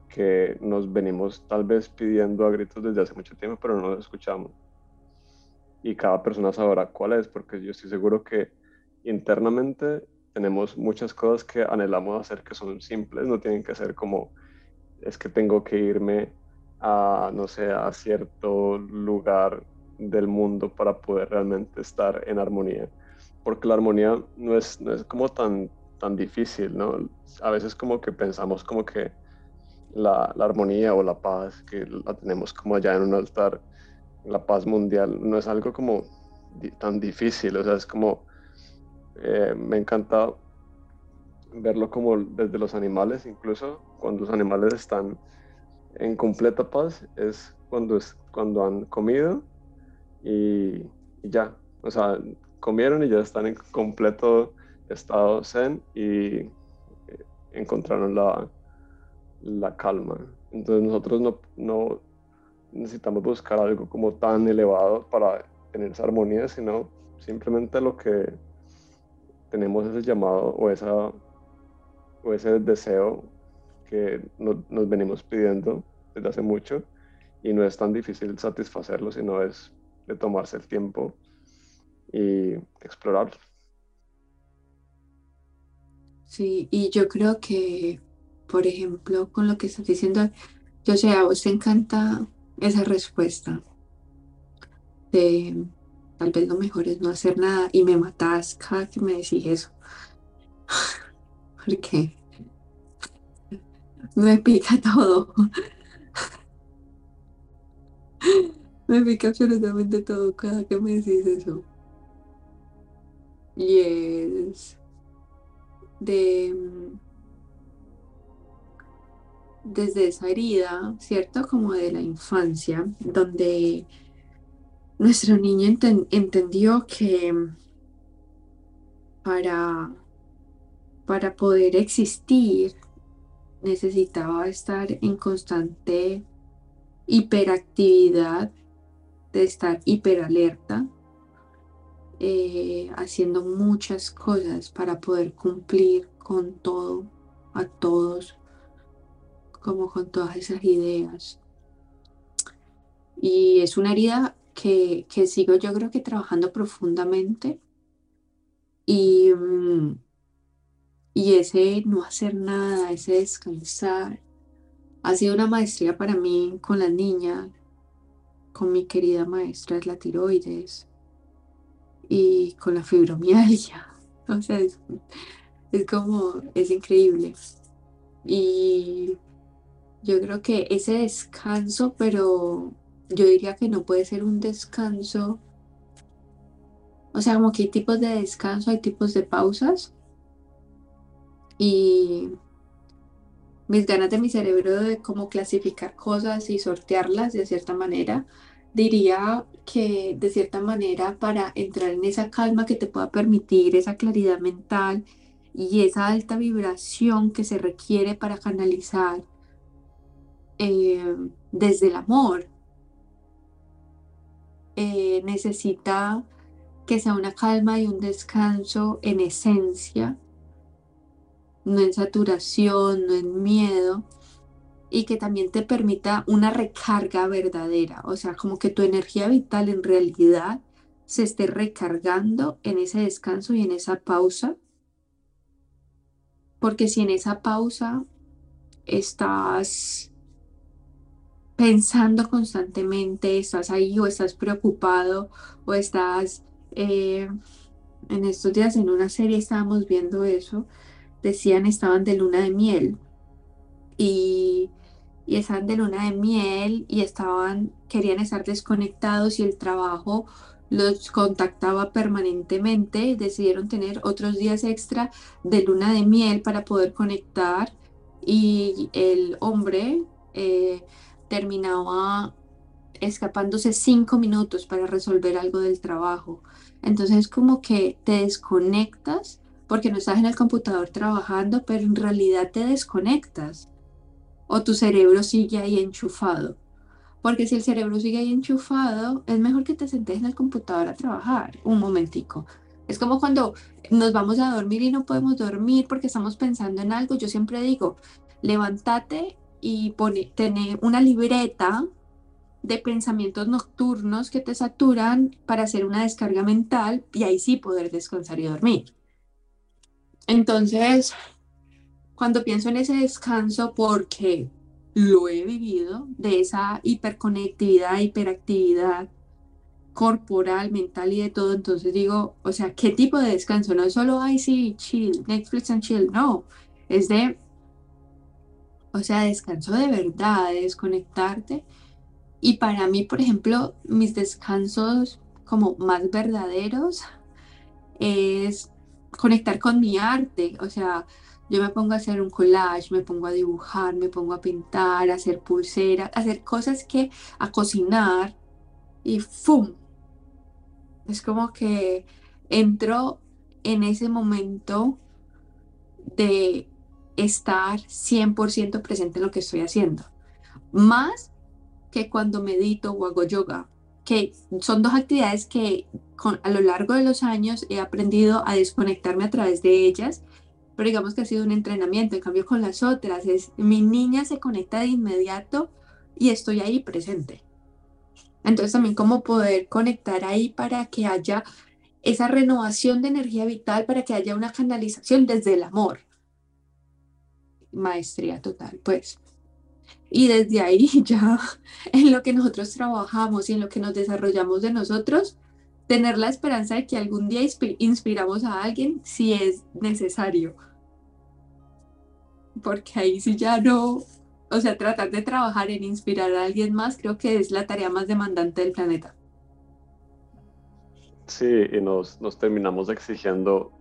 que nos venimos tal vez pidiendo a gritos desde hace mucho tiempo, pero no los escuchamos. Y cada persona sabrá cuál es, porque yo estoy seguro que internamente tenemos muchas cosas que anhelamos hacer que son simples, no tienen que ser como, es que tengo que irme a, no sé, a cierto lugar del mundo para poder realmente estar en armonía, porque la armonía no es, no es como tan, tan difícil, ¿no? A veces como que pensamos como que la, la armonía o la paz, que la tenemos como allá en un altar, la paz mundial no es algo como tan difícil, o sea, es como, eh, me encanta verlo como desde los animales, incluso cuando los animales están en completa paz, es cuando, es, cuando han comido y, ya, o sea, comieron y ya están en completo estado zen y eh, encontraron la, la calma. Entonces nosotros no, no necesitamos buscar algo como tan elevado para tener esa armonía, sino simplemente lo que tenemos ese llamado o, esa, o ese deseo que nos venimos pidiendo desde hace mucho y no es tan difícil satisfacerlo, sino es de tomarse el tiempo y explorarlo. Sí, y yo creo que, por ejemplo, con lo que estás diciendo, yo sé, a vos te encanta esa respuesta de tal vez lo mejor es no hacer nada y me matas cada que me decís eso. Porque me pica todo. me pica absolutamente todo cada que me decís eso. Y es de mm, desde esa herida, ¿cierto? Como de la infancia, donde nuestro niño entendió que para, para poder existir necesitaba estar en constante hiperactividad, de estar hiperalerta, eh, haciendo muchas cosas para poder cumplir con todo, a todos, como con todas esas ideas. Y es una herida que, que sigo yo creo que trabajando profundamente y, mm, y ese no hacer nada, ese descansar, ha sido una maestría para mí con las niñas, con mi querida maestra es la tiroides y con la fibromialgia. O sea, es, es como, es increíble. Y yo creo que ese descanso, pero yo diría que no puede ser un descanso. O sea, como que hay tipos de descanso, hay tipos de pausas. Y mis ganas de mi cerebro de cómo clasificar cosas y sortearlas de cierta manera, diría que de cierta manera para entrar en esa calma que te pueda permitir esa claridad mental y esa alta vibración que se requiere para canalizar eh, desde el amor, eh, necesita que sea una calma y un descanso en esencia, no en saturación, no en miedo, y que también te permita una recarga verdadera, o sea, como que tu energía vital en realidad se esté recargando en ese descanso y en esa pausa, porque si en esa pausa estás pensando constantemente, estás ahí o estás preocupado o estás... Eh, en estos días en una serie estábamos viendo eso, decían estaban de luna de miel. Y, y estaban de luna de miel y estaban, querían estar desconectados y el trabajo los contactaba permanentemente, decidieron tener otros días extra de luna de miel para poder conectar y el hombre eh, terminaba escapándose cinco minutos para resolver algo del trabajo. Entonces como que te desconectas porque no estás en el computador trabajando, pero en realidad te desconectas o tu cerebro sigue ahí enchufado. Porque si el cerebro sigue ahí enchufado, es mejor que te sentes en el computador a trabajar un momentico. Es como cuando nos vamos a dormir y no podemos dormir porque estamos pensando en algo. Yo siempre digo, levántate y pone, tener una libreta de pensamientos nocturnos que te saturan para hacer una descarga mental y ahí sí poder descansar y dormir. Entonces, cuando pienso en ese descanso, porque lo he vivido, de esa hiperconectividad, hiperactividad corporal, mental y de todo, entonces digo, o sea, ¿qué tipo de descanso? No es solo, ay, sí, chill, Netflix and chill, no, es de o sea, descanso de verdad, de desconectarte. Y para mí, por ejemplo, mis descansos como más verdaderos es conectar con mi arte. O sea, yo me pongo a hacer un collage, me pongo a dibujar, me pongo a pintar, a hacer pulseras, a hacer cosas que, a cocinar y ¡fum! Es como que entro en ese momento de estar 100% presente en lo que estoy haciendo. Más que cuando medito o hago yoga, que son dos actividades que a lo largo de los años he aprendido a desconectarme a través de ellas, pero digamos que ha sido un entrenamiento. En cambio, con las otras, es mi niña se conecta de inmediato y estoy ahí presente. Entonces también cómo poder conectar ahí para que haya esa renovación de energía vital, para que haya una canalización desde el amor maestría total, pues. Y desde ahí ya en lo que nosotros trabajamos y en lo que nos desarrollamos de nosotros, tener la esperanza de que algún día inspiramos a alguien si es necesario. Porque ahí sí ya no, o sea, tratar de trabajar en inspirar a alguien más creo que es la tarea más demandante del planeta. Sí, y nos, nos terminamos exigiendo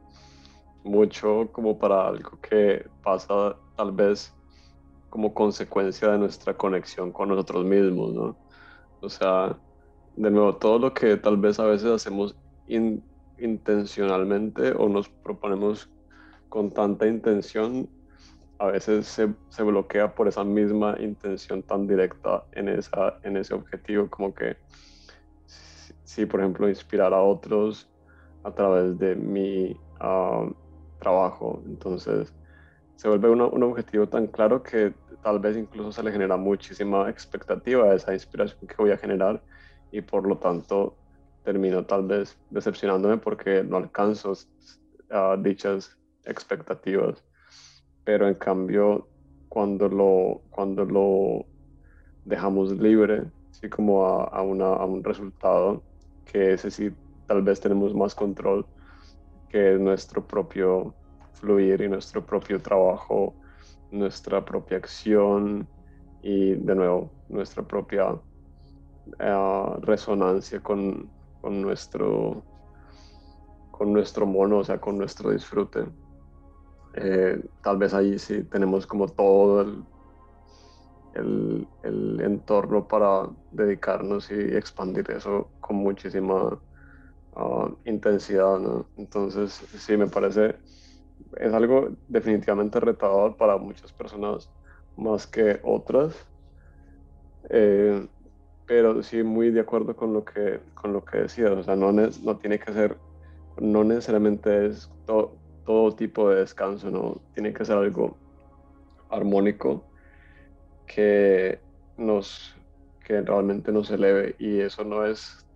mucho como para algo que pasa tal vez como consecuencia de nuestra conexión con nosotros mismos, ¿no? O sea, de nuevo, todo lo que tal vez a veces hacemos intencionalmente o nos proponemos con tanta intención, a veces se, se, bloquea por esa misma intención tan directa en, esa, en ese objetivo, como que si, por ejemplo, inspirar a otros a través de mi ah, trabajo, entonces se vuelve un objetivo tan claro que tal vez incluso se le genera muchísima expectativa a esa inspiración que voy a generar y por lo tanto termino tal vez decepcionándome porque no alcanzo uh, dichas expectativas. Pero en cambio, cuando lo, cuando lo dejamos libre, así como a, a, una, a un resultado, que ese sí tal vez tenemos más control, que es nuestro propio fluir y nuestro propio trabajo, nuestra propia acción y de nuevo nuestra propia uh, resonancia con, con nuestro, con nuestro mono, o sea, con nuestro disfrute. Eh, tal vez ahí sí tenemos como todo el, el, entorno para dedicarnos y expandir eso con muchísima uh, intensidad. Entonces, sí, me parece, es algo definitivamente retador para muchas personas más que otras. Eh, pero sí muy de acuerdo con lo que, con lo que decías, o sea, no, no tiene que ser, no necesariamente es todo tipo de descanso, no tiene que ser algo armónico que nos, que realmente nos eleve y eso no es,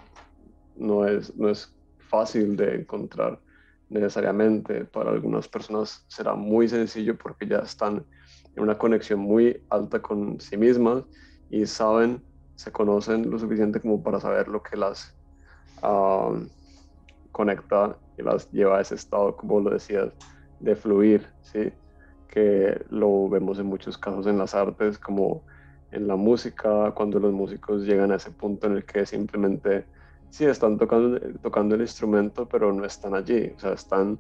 no es, no es fácil de encontrar necesariamente. Para algunas personas será muy sencillo porque ya están en una conexión muy alta con sí mismas y saben se conocen lo suficiente como para saber lo que las conecta y las lleva a ese estado, como lo decías, de fluir, ¿sí? que lo vemos en muchos casos en las artes, como en la música, cuando los músicos llegan a ese punto en el que simplemente sí están tocando, tocando el instrumento, pero no están allí, o sea, están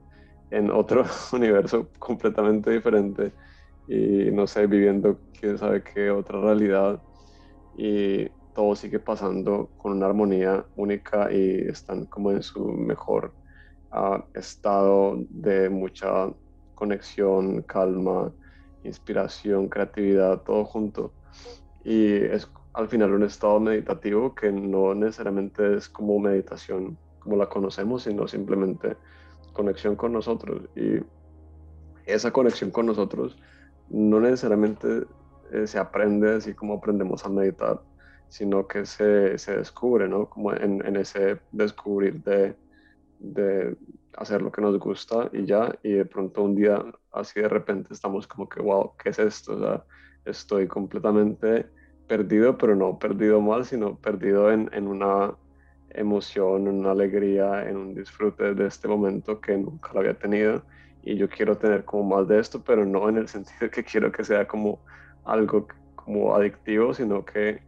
en otro universo completamente diferente y no sé, viviendo quién sabe qué otra realidad y todo sigue pasando con una armonía única y están como en su mejor uh, estado de mucha conexión, calma, inspiración, creatividad, todo junto. Y es al final un estado meditativo que no necesariamente es como meditación como la conocemos, sino simplemente conexión con nosotros. Y esa conexión con nosotros no necesariamente eh, se aprende así como aprendemos a meditar, sino que se, se descubre, ¿no? Como en, en ese descubrir de, de, hacer lo que nos gusta y ya, y de pronto un día así de repente estamos como que, wow, ¿qué es esto? O sea, estoy completamente perdido, pero no perdido mal, sino perdido en, en una emoción, en una alegría, en un disfrute de este momento que nunca lo había tenido y yo quiero tener como más de esto, pero no en el sentido que quiero que sea como algo como adictivo, sino que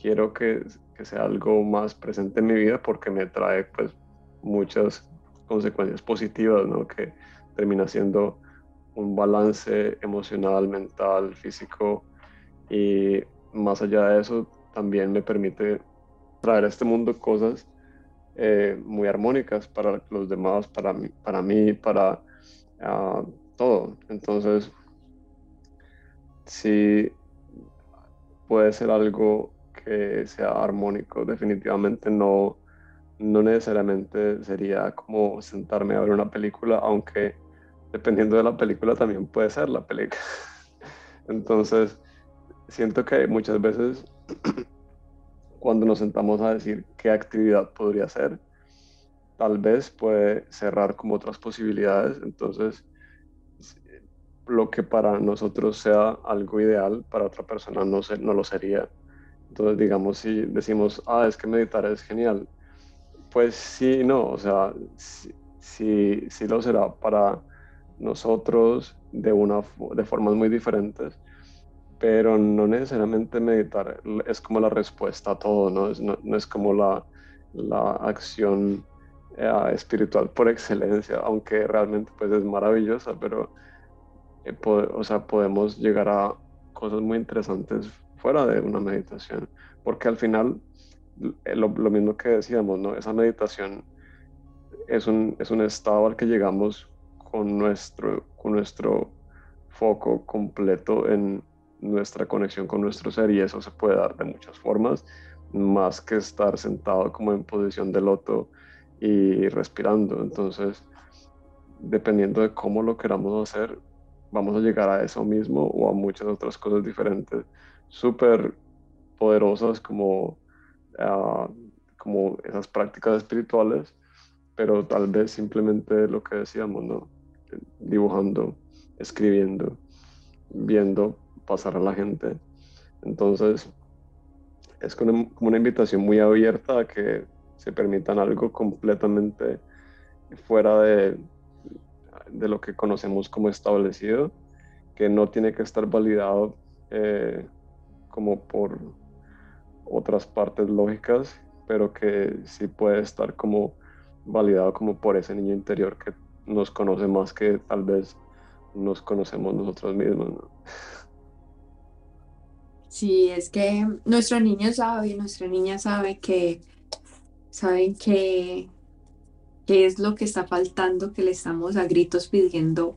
quiero que, que, sea algo más presente en mi vida porque me trae pues muchas consecuencias positivas, ¿no? Que termina siendo un balance emocional, mental, físico y más allá de eso también me permite traer a este mundo cosas eh, muy armónicas para los demás, para mí, para, mí, para uh, todo. Entonces, sí puede ser algo que sea armónico, definitivamente no, no necesariamente sería como sentarme a ver una película, aunque dependiendo de la película también puede ser la película. Entonces, siento que muchas veces cuando nos sentamos a decir qué actividad podría ser, tal vez puede cerrar como otras posibilidades. Entonces, lo que para nosotros sea algo ideal, para otra persona no, no lo sería. Entonces, digamos, si decimos, ah, es que meditar es genial, pues sí, no, o sea, sí, sí, lo será para nosotros de, una, de formas muy diferentes, pero no necesariamente meditar es como la respuesta a todo, no es, no, es como la, la acción eh, espiritual por excelencia, aunque realmente pues es maravillosa, pero eh, o sea, podemos llegar a cosas muy interesantes fuera de una meditación, porque al final eh, lo, lo mismo que decíamos, ¿no? Esa meditación es un, es un estado al que llegamos con nuestro, con nuestro foco completo en nuestra conexión con nuestro ser y eso se puede dar de muchas formas, más que estar sentado como en posición de loto y respirando. Entonces, dependiendo de cómo lo queramos hacer, vamos a llegar a eso mismo o a muchas otras cosas diferentes, súper poderosas como, ah, como esas prácticas espirituales, pero tal vez simplemente lo que decíamos, ¿no? Dibujando, escribiendo, viendo pasar a la gente. Entonces, es como una invitación muy abierta a que se permitan algo completamente fuera de, de lo que conocemos como establecido, que no tiene que estar validado eh, como por otras partes lógicas, pero que sí puede estar como validado como por ese niño interior que nos conoce más que tal vez nos conocemos nosotros mismos. Sí, es que nuestro niño sabe, nuestra niña sabe que saben que, es lo que está faltando, que le estamos a gritos pidiendo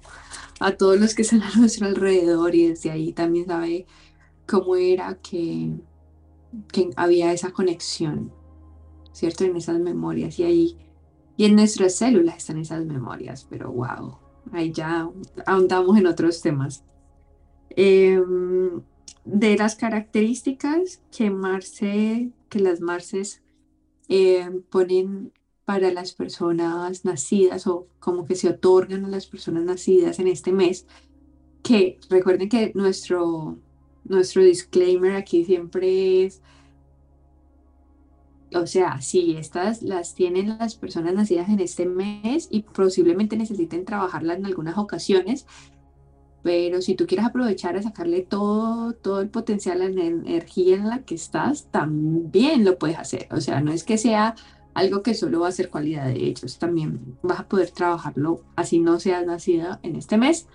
a todos los que están a nuestro alrededor y desde ahí también sabe cómo era que, que había esa conexión, ¿cierto? En esas memorias y ahí, y en nuestras células están esas memorias, pero wow, ahí ya ahondamos en otros temas. Em, de las características que Marce, que las Marces eh, ponen para las personas nacidas o como que se otorgan a las personas nacidas en este mes, que recuerden que nuestro, nuestro disclaimer aquí siempre es, o sea, sí, estas las tienen las personas nacidas en este mes y posiblemente necesiten trabajarlas en algunas ocasiones, pero si tú quieres aprovechar a sacarle todo, todo el potencial, la energía en la que estás, también lo puedes hacer. O sea, no es que sea algo que solo va a ser cualidad de ellos, también vas a poder trabajarlo así no seas nacida en este mes.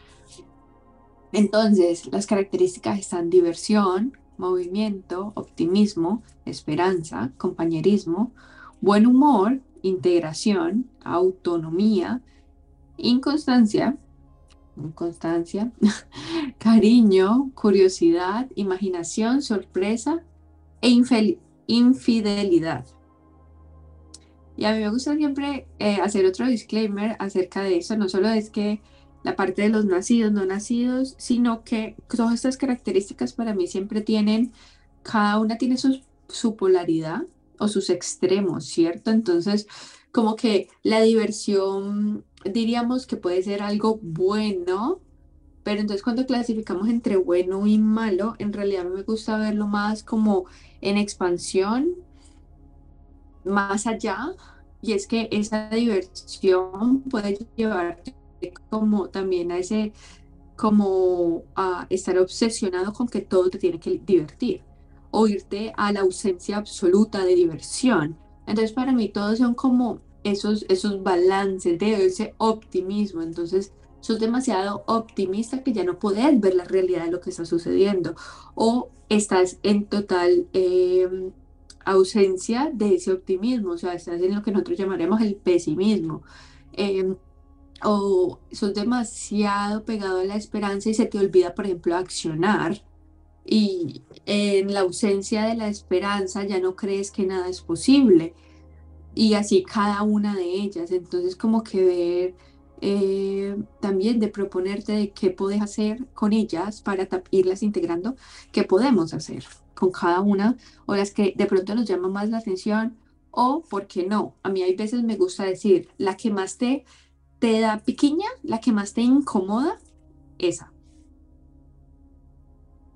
Entonces, las características están diversión, movimiento, optimismo, esperanza, compañerismo, buen humor, integración, autonomía, inconstancia, constancia, cariño, curiosidad, imaginación, sorpresa e infidelidad. Y a mí me gusta siempre eh, hacer otro disclaimer acerca de eso. No solo es que la parte de los nacidos, no nacidos, sino que todas estas características para mí siempre tienen, cada una tiene su, su polaridad o sus extremos, ¿cierto? Entonces, como que la diversión diríamos que puede ser algo bueno, pero entonces cuando clasificamos entre bueno y malo, en realidad a mí me gusta verlo más como en expansión, más allá, y es que esa diversión puede llevarte como también a ese, como a estar obsesionado con que todo te tiene que divertir, o irte a la ausencia absoluta de diversión. Entonces para mí todos son como esos, esos balances de ese optimismo. Entonces, sos demasiado optimista que ya no podés ver la realidad de lo que está sucediendo o estás en total em, ausencia de ese optimismo, o sea, estás en lo que nosotros llamaremos el pesimismo. Em, o sos demasiado pegado a la esperanza y se te olvida, por ejemplo, accionar. Y en la ausencia de la esperanza ya no crees que nada es posible y así cada una de ellas. Entonces como que ver eh, también de proponerte de qué puedes hacer con ellas para irlas integrando, qué podemos hacer con cada una o las que de pronto nos llaman más la atención o, ¿por qué no? A mí hay veces me gusta decir, la que más te, te da piquiña, la que más te incomoda, esa.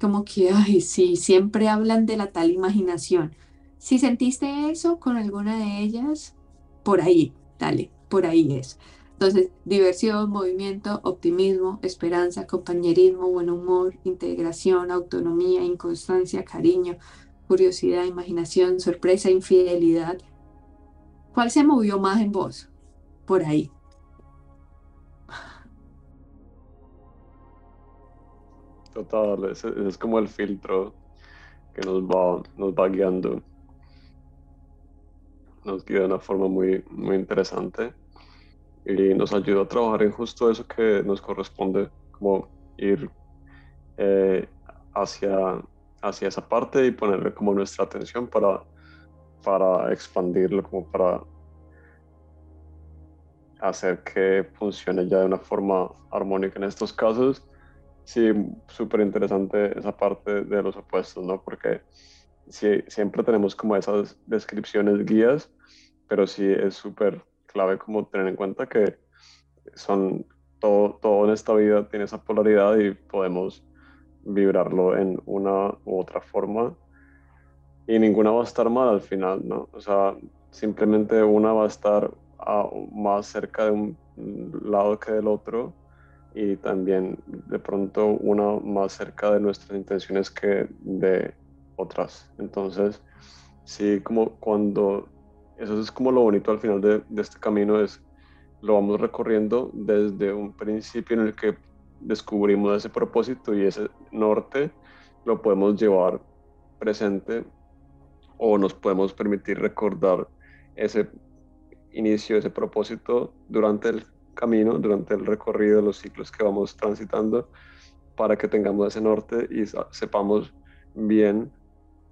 Como que, ay, sí, siempre hablan de la tal imaginación si sentiste eso con alguna de ellas, por ahí, dale, por ahí es. Entonces, diversión, movimiento, optimismo, esperanza, compañerismo, buen humor, integración, autonomía, inconstancia, cariño, curiosidad, imaginación, sorpresa, infidelidad. ¿Cuál se movió más en vos? por ahí. Total, es como el filtro que nos va, nos va guiando. Nos guía de una forma muy, muy interesante y nos ayuda a trabajar en justo eso que nos corresponde, como ir eh, hacia, hacia esa parte y ponerle como nuestra atención para, para expandirlo, como para hacer que funcione ya de una forma armónica en estos casos. Sí, súper interesante esa parte de los opuestos, ¿no? Porque sí, siempre tenemos como esas descripciones guías, pero sí es súper clave como tener en cuenta que son todo, todo en esta vida tiene esa polaridad y podemos vibrarlo en una u otra forma y ninguna va a estar mal al final, ¿no? O sea, simplemente una va a estar más cerca de un lado que del otro y también de pronto una más cerca de nuestras intenciones que de otras. Entonces, sí, como cuando, eso es como lo bonito al final de, este camino, es lo vamos recorriendo desde un principio en el que descubrimos ese propósito y ese norte lo podemos llevar presente o nos podemos permitir recordar ese inicio, ese propósito durante el camino, durante el recorrido, los ciclos que vamos transitando, para que tengamos ese norte y sepamos bien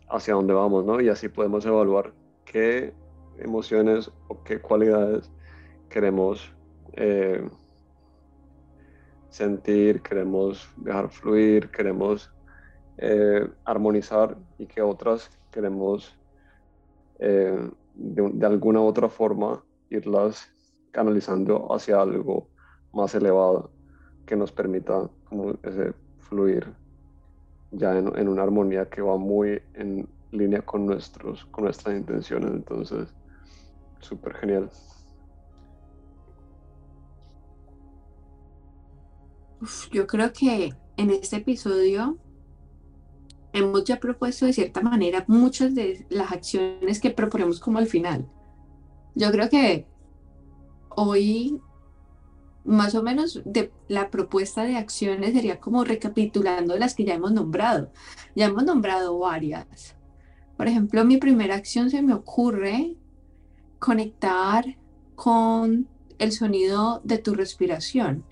hacia dónde vamos, ¿no? Y así podemos evaluar qué emociones o qué cualidades queremos eh, sentir, queremos dejar fluir, queremos eh, armonizar y que otras queremos eh, de, de, alguna u otra forma irlas canalizando hacia algo más elevado que nos permita como ese fluir ya en, en, una armonía que va muy en línea con, nuestros, con nuestras intenciones. Entonces, súper genial. Yo creo que en este episodio hemos ya propuesto de cierta manera muchas de las acciones que proponemos como al final. Yo creo que hoy más o menos de la propuesta de acciones sería como recapitulando las que ya hemos nombrado. Ya hemos nombrado varias. Por ejemplo, mi primera acción se me ocurre conectar con el sonido de tu respiración.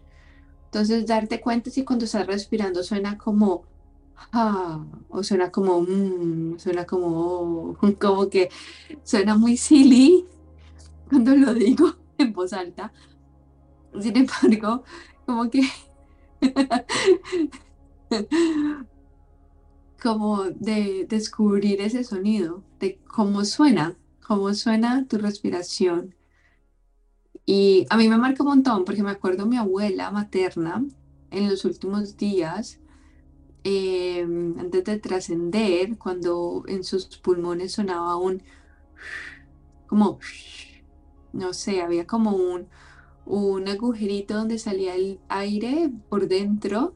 Entonces, darte cuenta si cuando estás respirando suena como ah, o suena como mm, suena como como que suena muy silly cuando lo digo en voz alta. Sin embargo, como que como de descubrir ese sonido, de cómo suena, cómo suena tu respiración. Y a mí me marca un montón porque me acuerdo mi abuela materna en los últimos días, em, antes de trascender, cuando en sus pulmones sonaba un, como, no sé, había como un, un agujerito donde salía el aire por dentro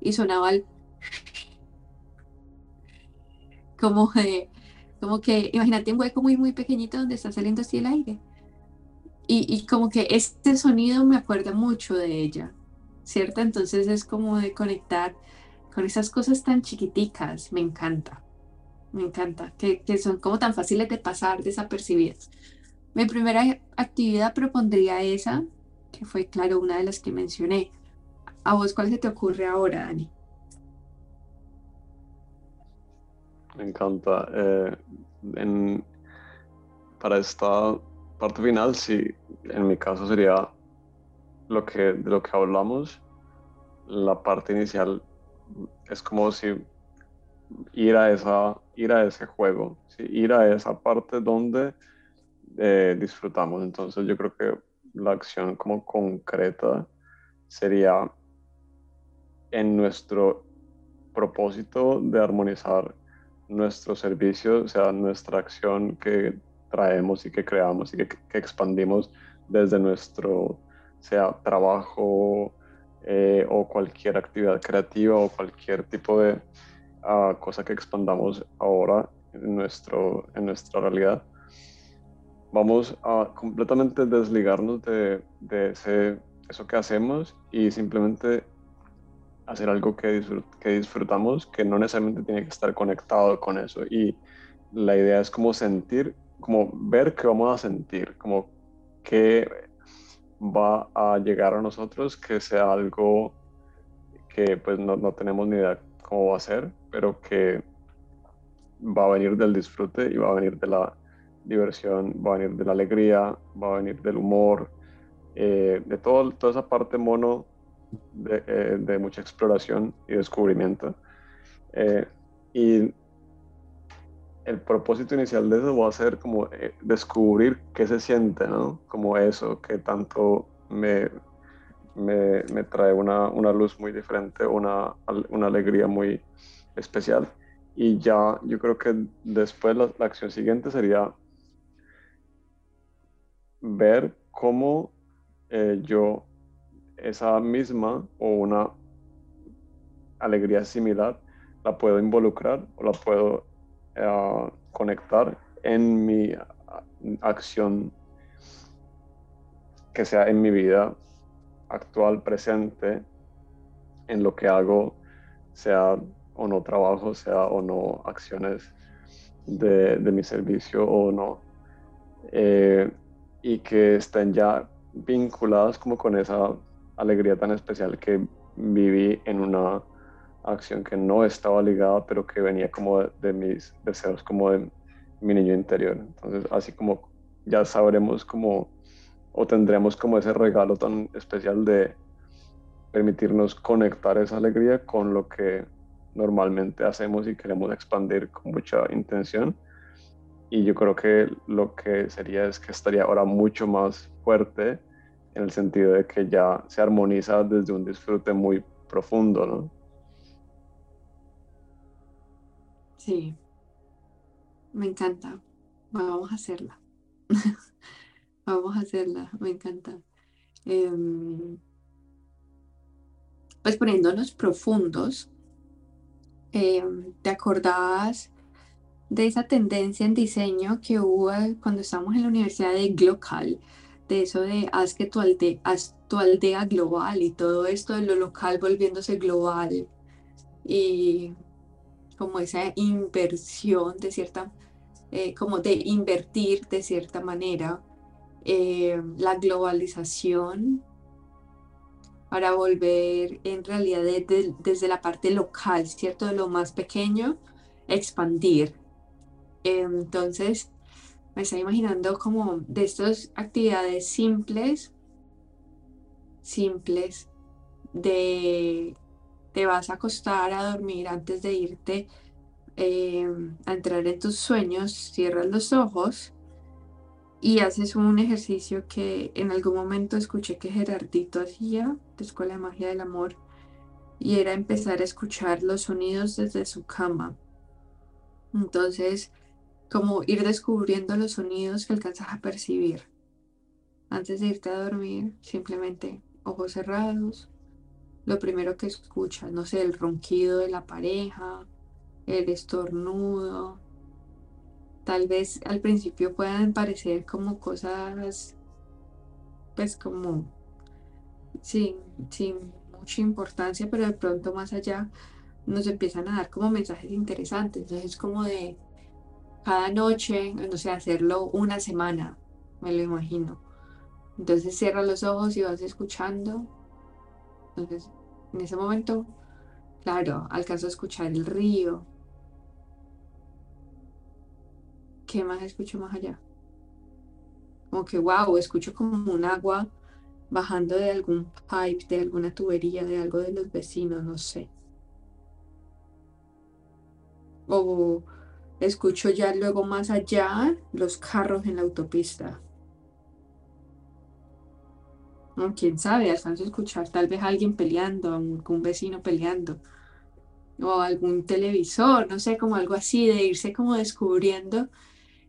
y sonaba el, como de, como que, imagínate un hueco muy, muy pequeñito donde está saliendo así el aire. Y, como que este sonido me acuerda mucho de ella, ¿cierto? Entonces es como de conectar con esas cosas tan chiquiticas, me encanta, me encanta, que, que son como tan fáciles de pasar desapercibidas. Mi primera actividad propondría esa, que fue, claro, una de las que mencioné. ¿A vos cuál se te ocurre ahora, Dani? Me encanta. Eh, en, para esta parte final, sí, en mi caso sería lo que, de lo que hablamos. La parte inicial es como si ir a, esa, ir a ese juego, ir a esa parte donde eh, disfrutamos. Entonces yo creo que la acción como concreta sería en nuestro propósito de armonizar nuestro servicio, o sea, nuestra acción que traemos y que creamos y que, expandimos desde nuestro, sea trabajo eh, o cualquier actividad creativa o cualquier tipo de uh, cosa que expandamos ahora en, nuestro, en nuestra realidad. vamos a completamente desligarnos de, de ese, eso que hacemos y simplemente hacer algo que, disfrutamos, que no necesariamente tiene que estar conectado con eso. Y la idea es como sentir, como ver qué vamos a sentir, como qué va a llegar a nosotros, que sea algo que pues no, no tenemos ni idea cómo va a ser, pero que va a venir del disfrute y va a venir de la diversión, va a venir de la alegría, va a venir del humor, eh, de todo, toda esa parte mono de, eh, de mucha exploración y descubrimiento. Eh, y el propósito inicial de eso va a ser como descubrir qué se siente, ¿no? Como eso, que tanto me, me, me trae una, una, luz muy diferente, una, una alegría muy especial. Y ya yo creo que después la, acción siguiente sería ver cómo eh, yo esa misma o una alegría similar la puedo involucrar o la puedo eh, conectar en mi acción que sea en mi vida actual, presente, en lo que hago, sea o no trabajo, sea o no acciones de, mi servicio o no. Eh, y que estén ya vinculadas como con esa alegría tan especial que viví en una acción que no estaba ligada, pero que venía como de, mis deseos, como de mi niño interior. Entonces, así como ya sabremos como, o tendremos como ese regalo tan especial de permitirnos conectar esa alegría con lo que normalmente hacemos y queremos expandir con mucha intención y yo creo que lo que sería es que estaría ahora mucho más fuerte en el sentido de que ya se armoniza desde un disfrute muy profundo, ¿no? Sí, me encanta. vamos a hacerla. vamos a hacerla, me encanta. Em, pues poniéndonos profundos, em, ¿te acordabas de esa tendencia en diseño que hubo cuando estábamos en la Universidad de Glocal, de eso de haz que tu aldea, tu aldea global y todo esto de lo local volviéndose global y como esa inversión de cierta, eh, como de invertir de cierta manera, eh, la globalización para volver en realidad desde la parte local, ¿cierto? De lo más pequeño, expandir entonces, me estoy imaginando como de estas actividades simples, simples, de te vas a acostar a dormir antes de irte em, a entrar en tus sueños, cierras los ojos y haces un ejercicio que en algún momento escuché que Gerardito hacía de Escuela de Magia del Amor y era empezar a escuchar los sonidos desde su cama. Entonces, como ir descubriendo los sonidos que alcanzas a percibir. Antes de irte a dormir, simplemente ojos cerrados. Lo primero que escuchas, no sé, el ronquido de la pareja, el estornudo. Tal vez al principio puedan parecer como cosas, pues como, sin, sin mucha importancia, pero de pronto más allá nos empiezan a dar como mensajes interesantes. Entonces, como de cada noche, no sé, hacerlo una semana, me lo imagino. Entonces cierra los ojos y vas escuchando. Entonces, en ese momento, claro, alcanzo a escuchar el río. ¿Qué más escucho más allá? Como que, wow, escucho como un agua bajando de algún pipe, de alguna tubería, de algo de los vecinos, no sé. O Escucho ya luego más allá los carros en la autopista. No, quién sabe, alcanzo a escuchar tal vez a alguien peleando, a algún vecino peleando, o algún televisor, no sé, como algo así, de irse como descubriendo.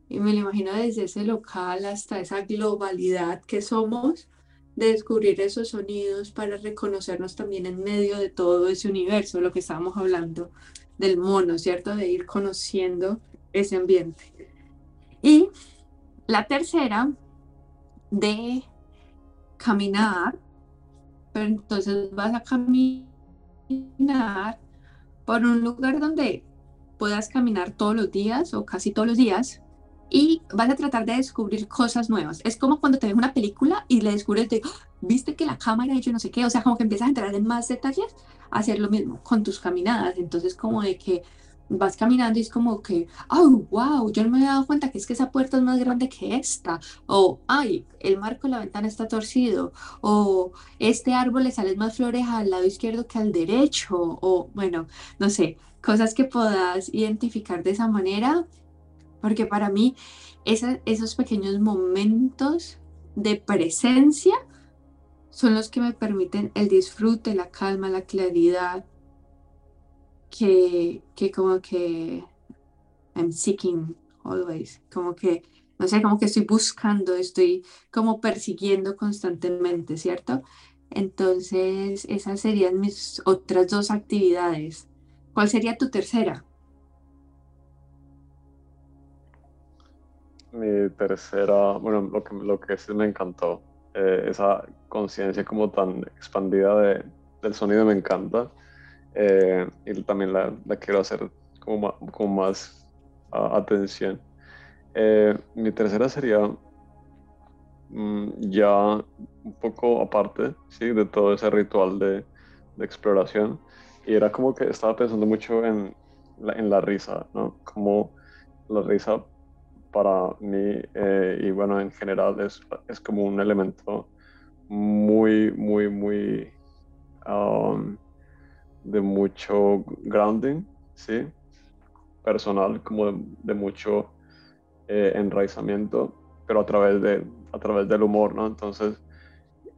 Y me lo imagino desde ese local hasta esa globalidad que somos, de descubrir esos sonidos para reconocernos también en medio de todo ese universo, lo que estábamos hablando del mono, ¿cierto? De ir conociendo ese ambiente. Y La tercera, de caminar, pero entonces vas a caminar por un lugar donde puedas caminar todos los días o casi todos los días y vas a tratar de descubrir cosas nuevas. Es como cuando te ves una película y le descubres de, ¡Ah! viste que la cámara ha hecho no sé qué, o sea, como que empiezas a entrar en más detalles, hacer lo mismo con tus caminadas. Entonces, como de que vas caminando y es como que, oh, wow, yo no me había dado cuenta que es que esa puerta es más grande que esta, o, ay, el marco de la ventana está torcido, o este árbol le salen más flores al lado izquierdo que al derecho, o bueno, no sé, cosas que puedas identificar de esa manera, porque para mí esos pequeños momentos de presencia son los que me permiten el disfrute, la calma, la claridad, que, que como que I'm seeking always, como que, no sé, como que estoy buscando, estoy como persiguiendo constantemente, ¿cierto? Entonces, esas serían mis otras dos actividades. ¿Cuál sería tu tercera? Mi tercera, bueno, lo que, lo que sí me encantó, eh, esa conciencia como tan expandida de, del sonido me encanta. Eh, y también la, quiero hacer como con más atención. Eh, mi tercera sería mm, ya un poco aparte ¿sí? de todo ese ritual de, de, exploración y era como que estaba pensando mucho en la, en la risa, ¿no? Como la risa para mí eh, y bueno, en general es, es, como un elemento muy, muy, muy... Um, de mucho grounding, ¿sí? Personal, como de, mucho eh, enraizamiento, pero a través, de, a través del humor, ¿no? Entonces,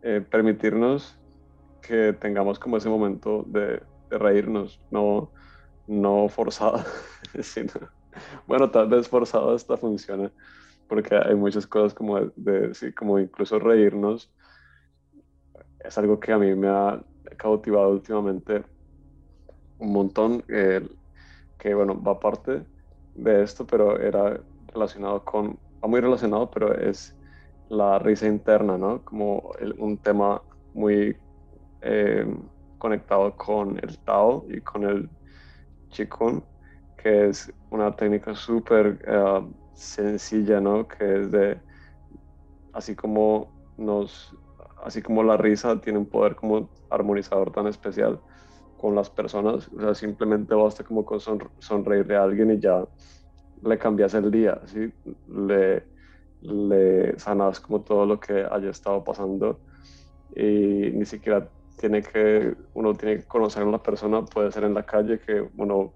eh, permitirnos que tengamos como ese momento de, reírnos, no, no forzado, sino, bueno, tal vez forzado hasta funciona, porque hay muchas cosas como de, como incluso reírnos, es algo que a mí me ha cautivado últimamente un montón, eh, que bueno, va parte de esto, pero era relacionado con, va muy relacionado, pero es la risa interna, ¿no? Como un tema muy eh, conectado con el Tao y con el Qigong, que es una técnica súper eh, sencilla, ¿no? Que es de, así como nos, así como la risa tiene un poder como armonizador tan especial, con las personas, o sea, simplemente basta como con sonreírle a alguien y ya le cambias el día, ¿sí? Le, le sanas como todo lo que haya estado pasando y ni siquiera tiene que, uno tiene que conocer a la persona, puede ser en la calle que uno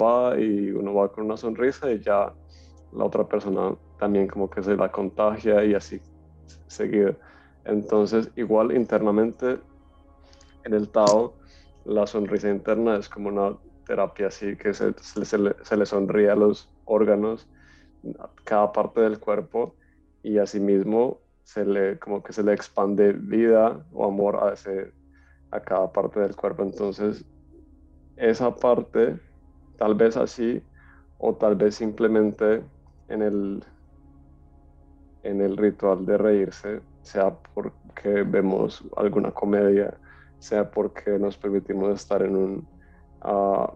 va y uno va con una sonrisa y ya la otra persona también como que se la contagia y así seguido. Entonces, igual internamente en el Tao, la sonrisa interna es como una terapia así que se, se, le, sonríe a los órganos, a cada parte del cuerpo y asimismo se le, como que se le expande vida o amor a, ese, a cada parte del cuerpo. Entonces, esa parte, tal vez así, o tal vez simplemente en el, en el ritual de reírse, sea porque vemos alguna comedia sea porque nos permitimos estar en un, ah,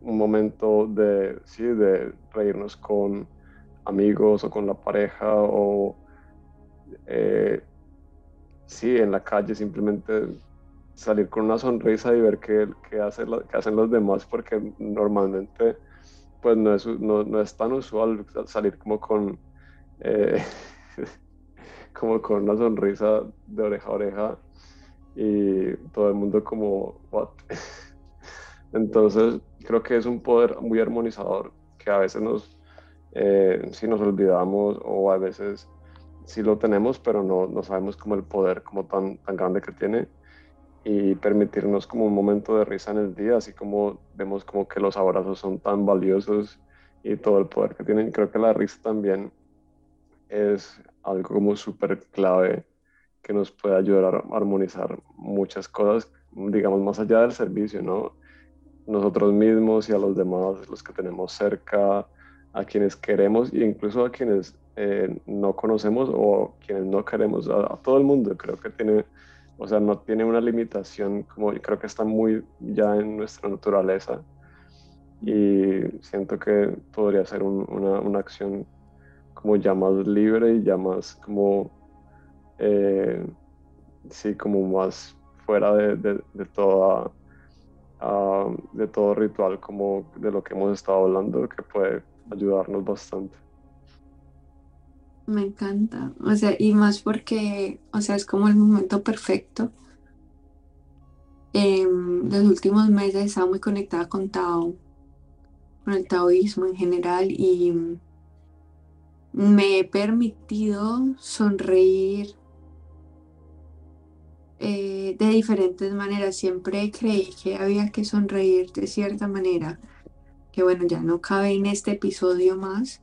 un momento de, sí, de reírnos con amigos o con la pareja o eh, sí, en la calle simplemente salir con una sonrisa y ver qué, qué, hace, qué hacen los demás porque normalmente pues no es, no, no es tan usual salir como con eh, como con una sonrisa de oreja a oreja y todo el mundo como, what? Entonces, creo que es un poder muy armonizador que a veces nos, eh, si nos olvidamos o a veces sí lo tenemos, pero no, no sabemos como el poder como tan, tan grande que tiene y permitirnos como un momento de risa en el día, así como vemos como que los abrazos son tan valiosos y todo el poder que tienen. Creo que la risa también es algo como súper clave que nos puede ayudar a armonizar muchas cosas, digamos, más allá del servicio, ¿no? Nosotros mismos y a los demás, los que tenemos cerca, a quienes queremos e incluso a quienes eh, no conocemos o quienes no queremos, a, todo el mundo creo que tiene, o sea, no tiene una limitación, como creo que está muy ya en nuestra naturaleza y siento que podría ser una, una, acción como ya más libre y ya más como, eh, sí, como más fuera de, de, toda, ah, de todo ritual como de lo que hemos estado hablando, que puede ayudarnos bastante. Me encanta, o sea, y más porque, o sea, es como el momento perfecto. En los últimos meses estaba muy conectada con Tao, con el taoísmo en general y me he permitido sonreír eh, de diferentes maneras. Siempre creí que había que sonreír de cierta manera, que bueno, ya no cabe en este episodio más,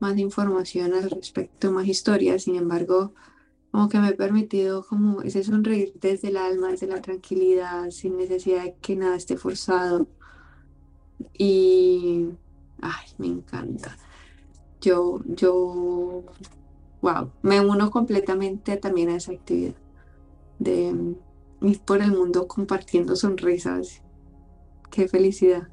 más información al respecto, más historias. Sin embargo, como que me he permitido como ese sonreír desde el alma, desde la tranquilidad, sin necesidad de que nada esté forzado. Y, ay, me encanta. Yo, yo, wow, me uno completamente también a esa actividad de ir por el mundo compartiendo sonrisas. Qué felicidad.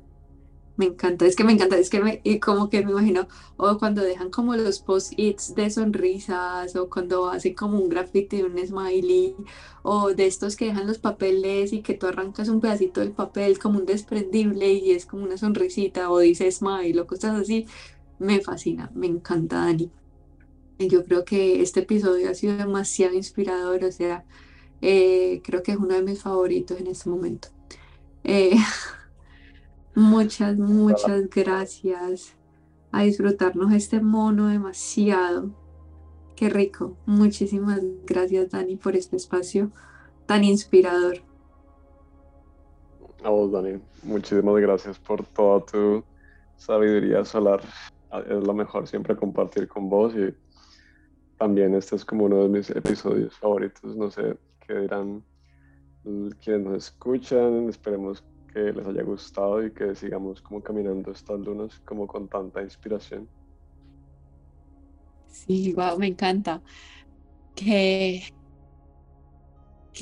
Me encanta, es que me encanta, es que me, y como que me imagino, o cuando dejan como los post-its de sonrisas, o cuando hacen como un graffiti de un smiley, o de estos que dejan los papeles y que tú arrancas un pedacito del papel como un desprendible y es como una sonrisita, o dice smile, o cosas así, me fascina, me encanta Dani. Y yo creo que este episodio ha sido demasiado inspirador, o sea, eh, creo que es uno de mis favoritos en este momento. Eh, Muchas, muchas gracias. A disfrutarnos este mono demasiado. Qué rico. Muchísimas gracias, Dani, por este espacio tan inspirador. A vos, Dani. Muchísimas gracias por toda tu sabiduría solar. Es lo mejor siempre compartir con vos y también este es como uno de mis episodios favoritos. No sé qué dirán quienes nos escuchan. Esperemos que les haya gustado y que sigamos como caminando estas lunas como con tanta inspiración. Sí, wow, me encanta. Que,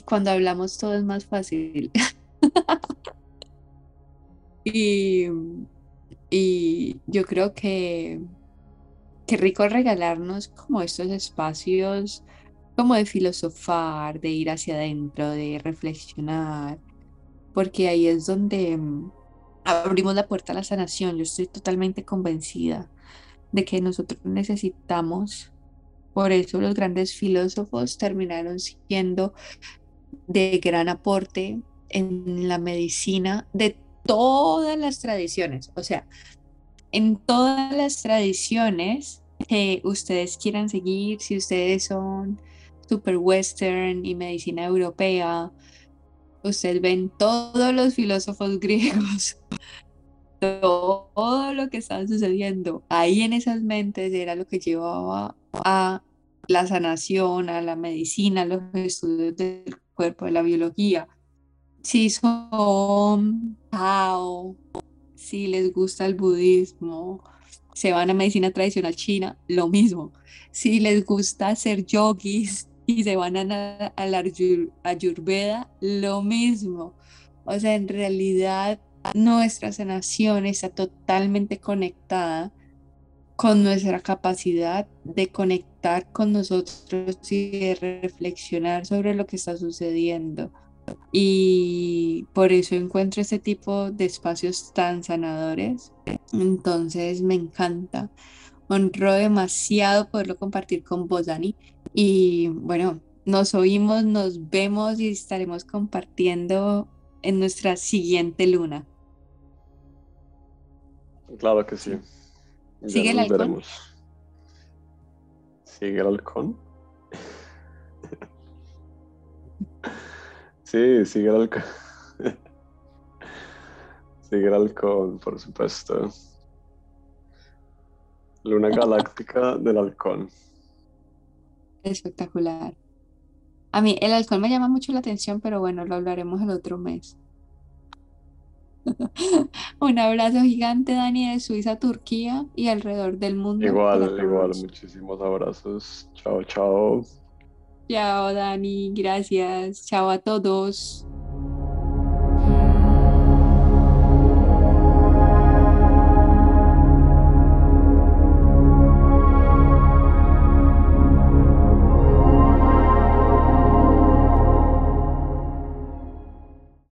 cuando hablamos todo es más fácil. y, y yo creo que qué rico regalarnos como estos espacios como de filosofar, de ir hacia adentro, de reflexionar, porque ahí es donde mm, abrimos la puerta a la sanación. Yo estoy totalmente convencida de que nosotros necesitamos, por eso los grandes filósofos terminaron siendo de gran aporte en la medicina de todas las tradiciones, o sea, en todas las tradiciones que ustedes quieran seguir, si ustedes son super western y medicina europea, ustedes ven todos los filósofos griegos, todo lo que estaba sucediendo ahí en esas mentes era lo que llevaba a la sanación, a la medicina, a los estudios del cuerpo, de la biología. Si son Tao, si les gusta el budismo, se van a medicina tradicional china, lo mismo. Si les gusta ser yogis, y se van a, la Ayurveda, lo mismo. O sea, en realidad nuestra sanación está totalmente conectada con nuestra capacidad de conectar con nosotros y de reflexionar sobre lo que está sucediendo. Y por eso encuentro este tipo de espacios tan sanadores. Entonces me encanta. Honro demasiado poderlo compartir con vos, Dani. Y bueno, nos oímos, nos vemos y estaremos compartiendo en nuestra siguiente luna. Claro que sí. ¿Sigue el halcón? ¿Sigue el halcón? sí, sigue el halcón. sigue el halcón, por supuesto. Luna galáctica del halcón. Espectacular. A mí el alcohol me llama mucho la atención, pero bueno, lo hablaremos el otro mes. Un abrazo gigante, Dani, de Suiza Turquía y alrededor del mundo. Igual, igual, muchísimos abrazos. Chao, chao. Chao, Dani, gracias. Chao a todos.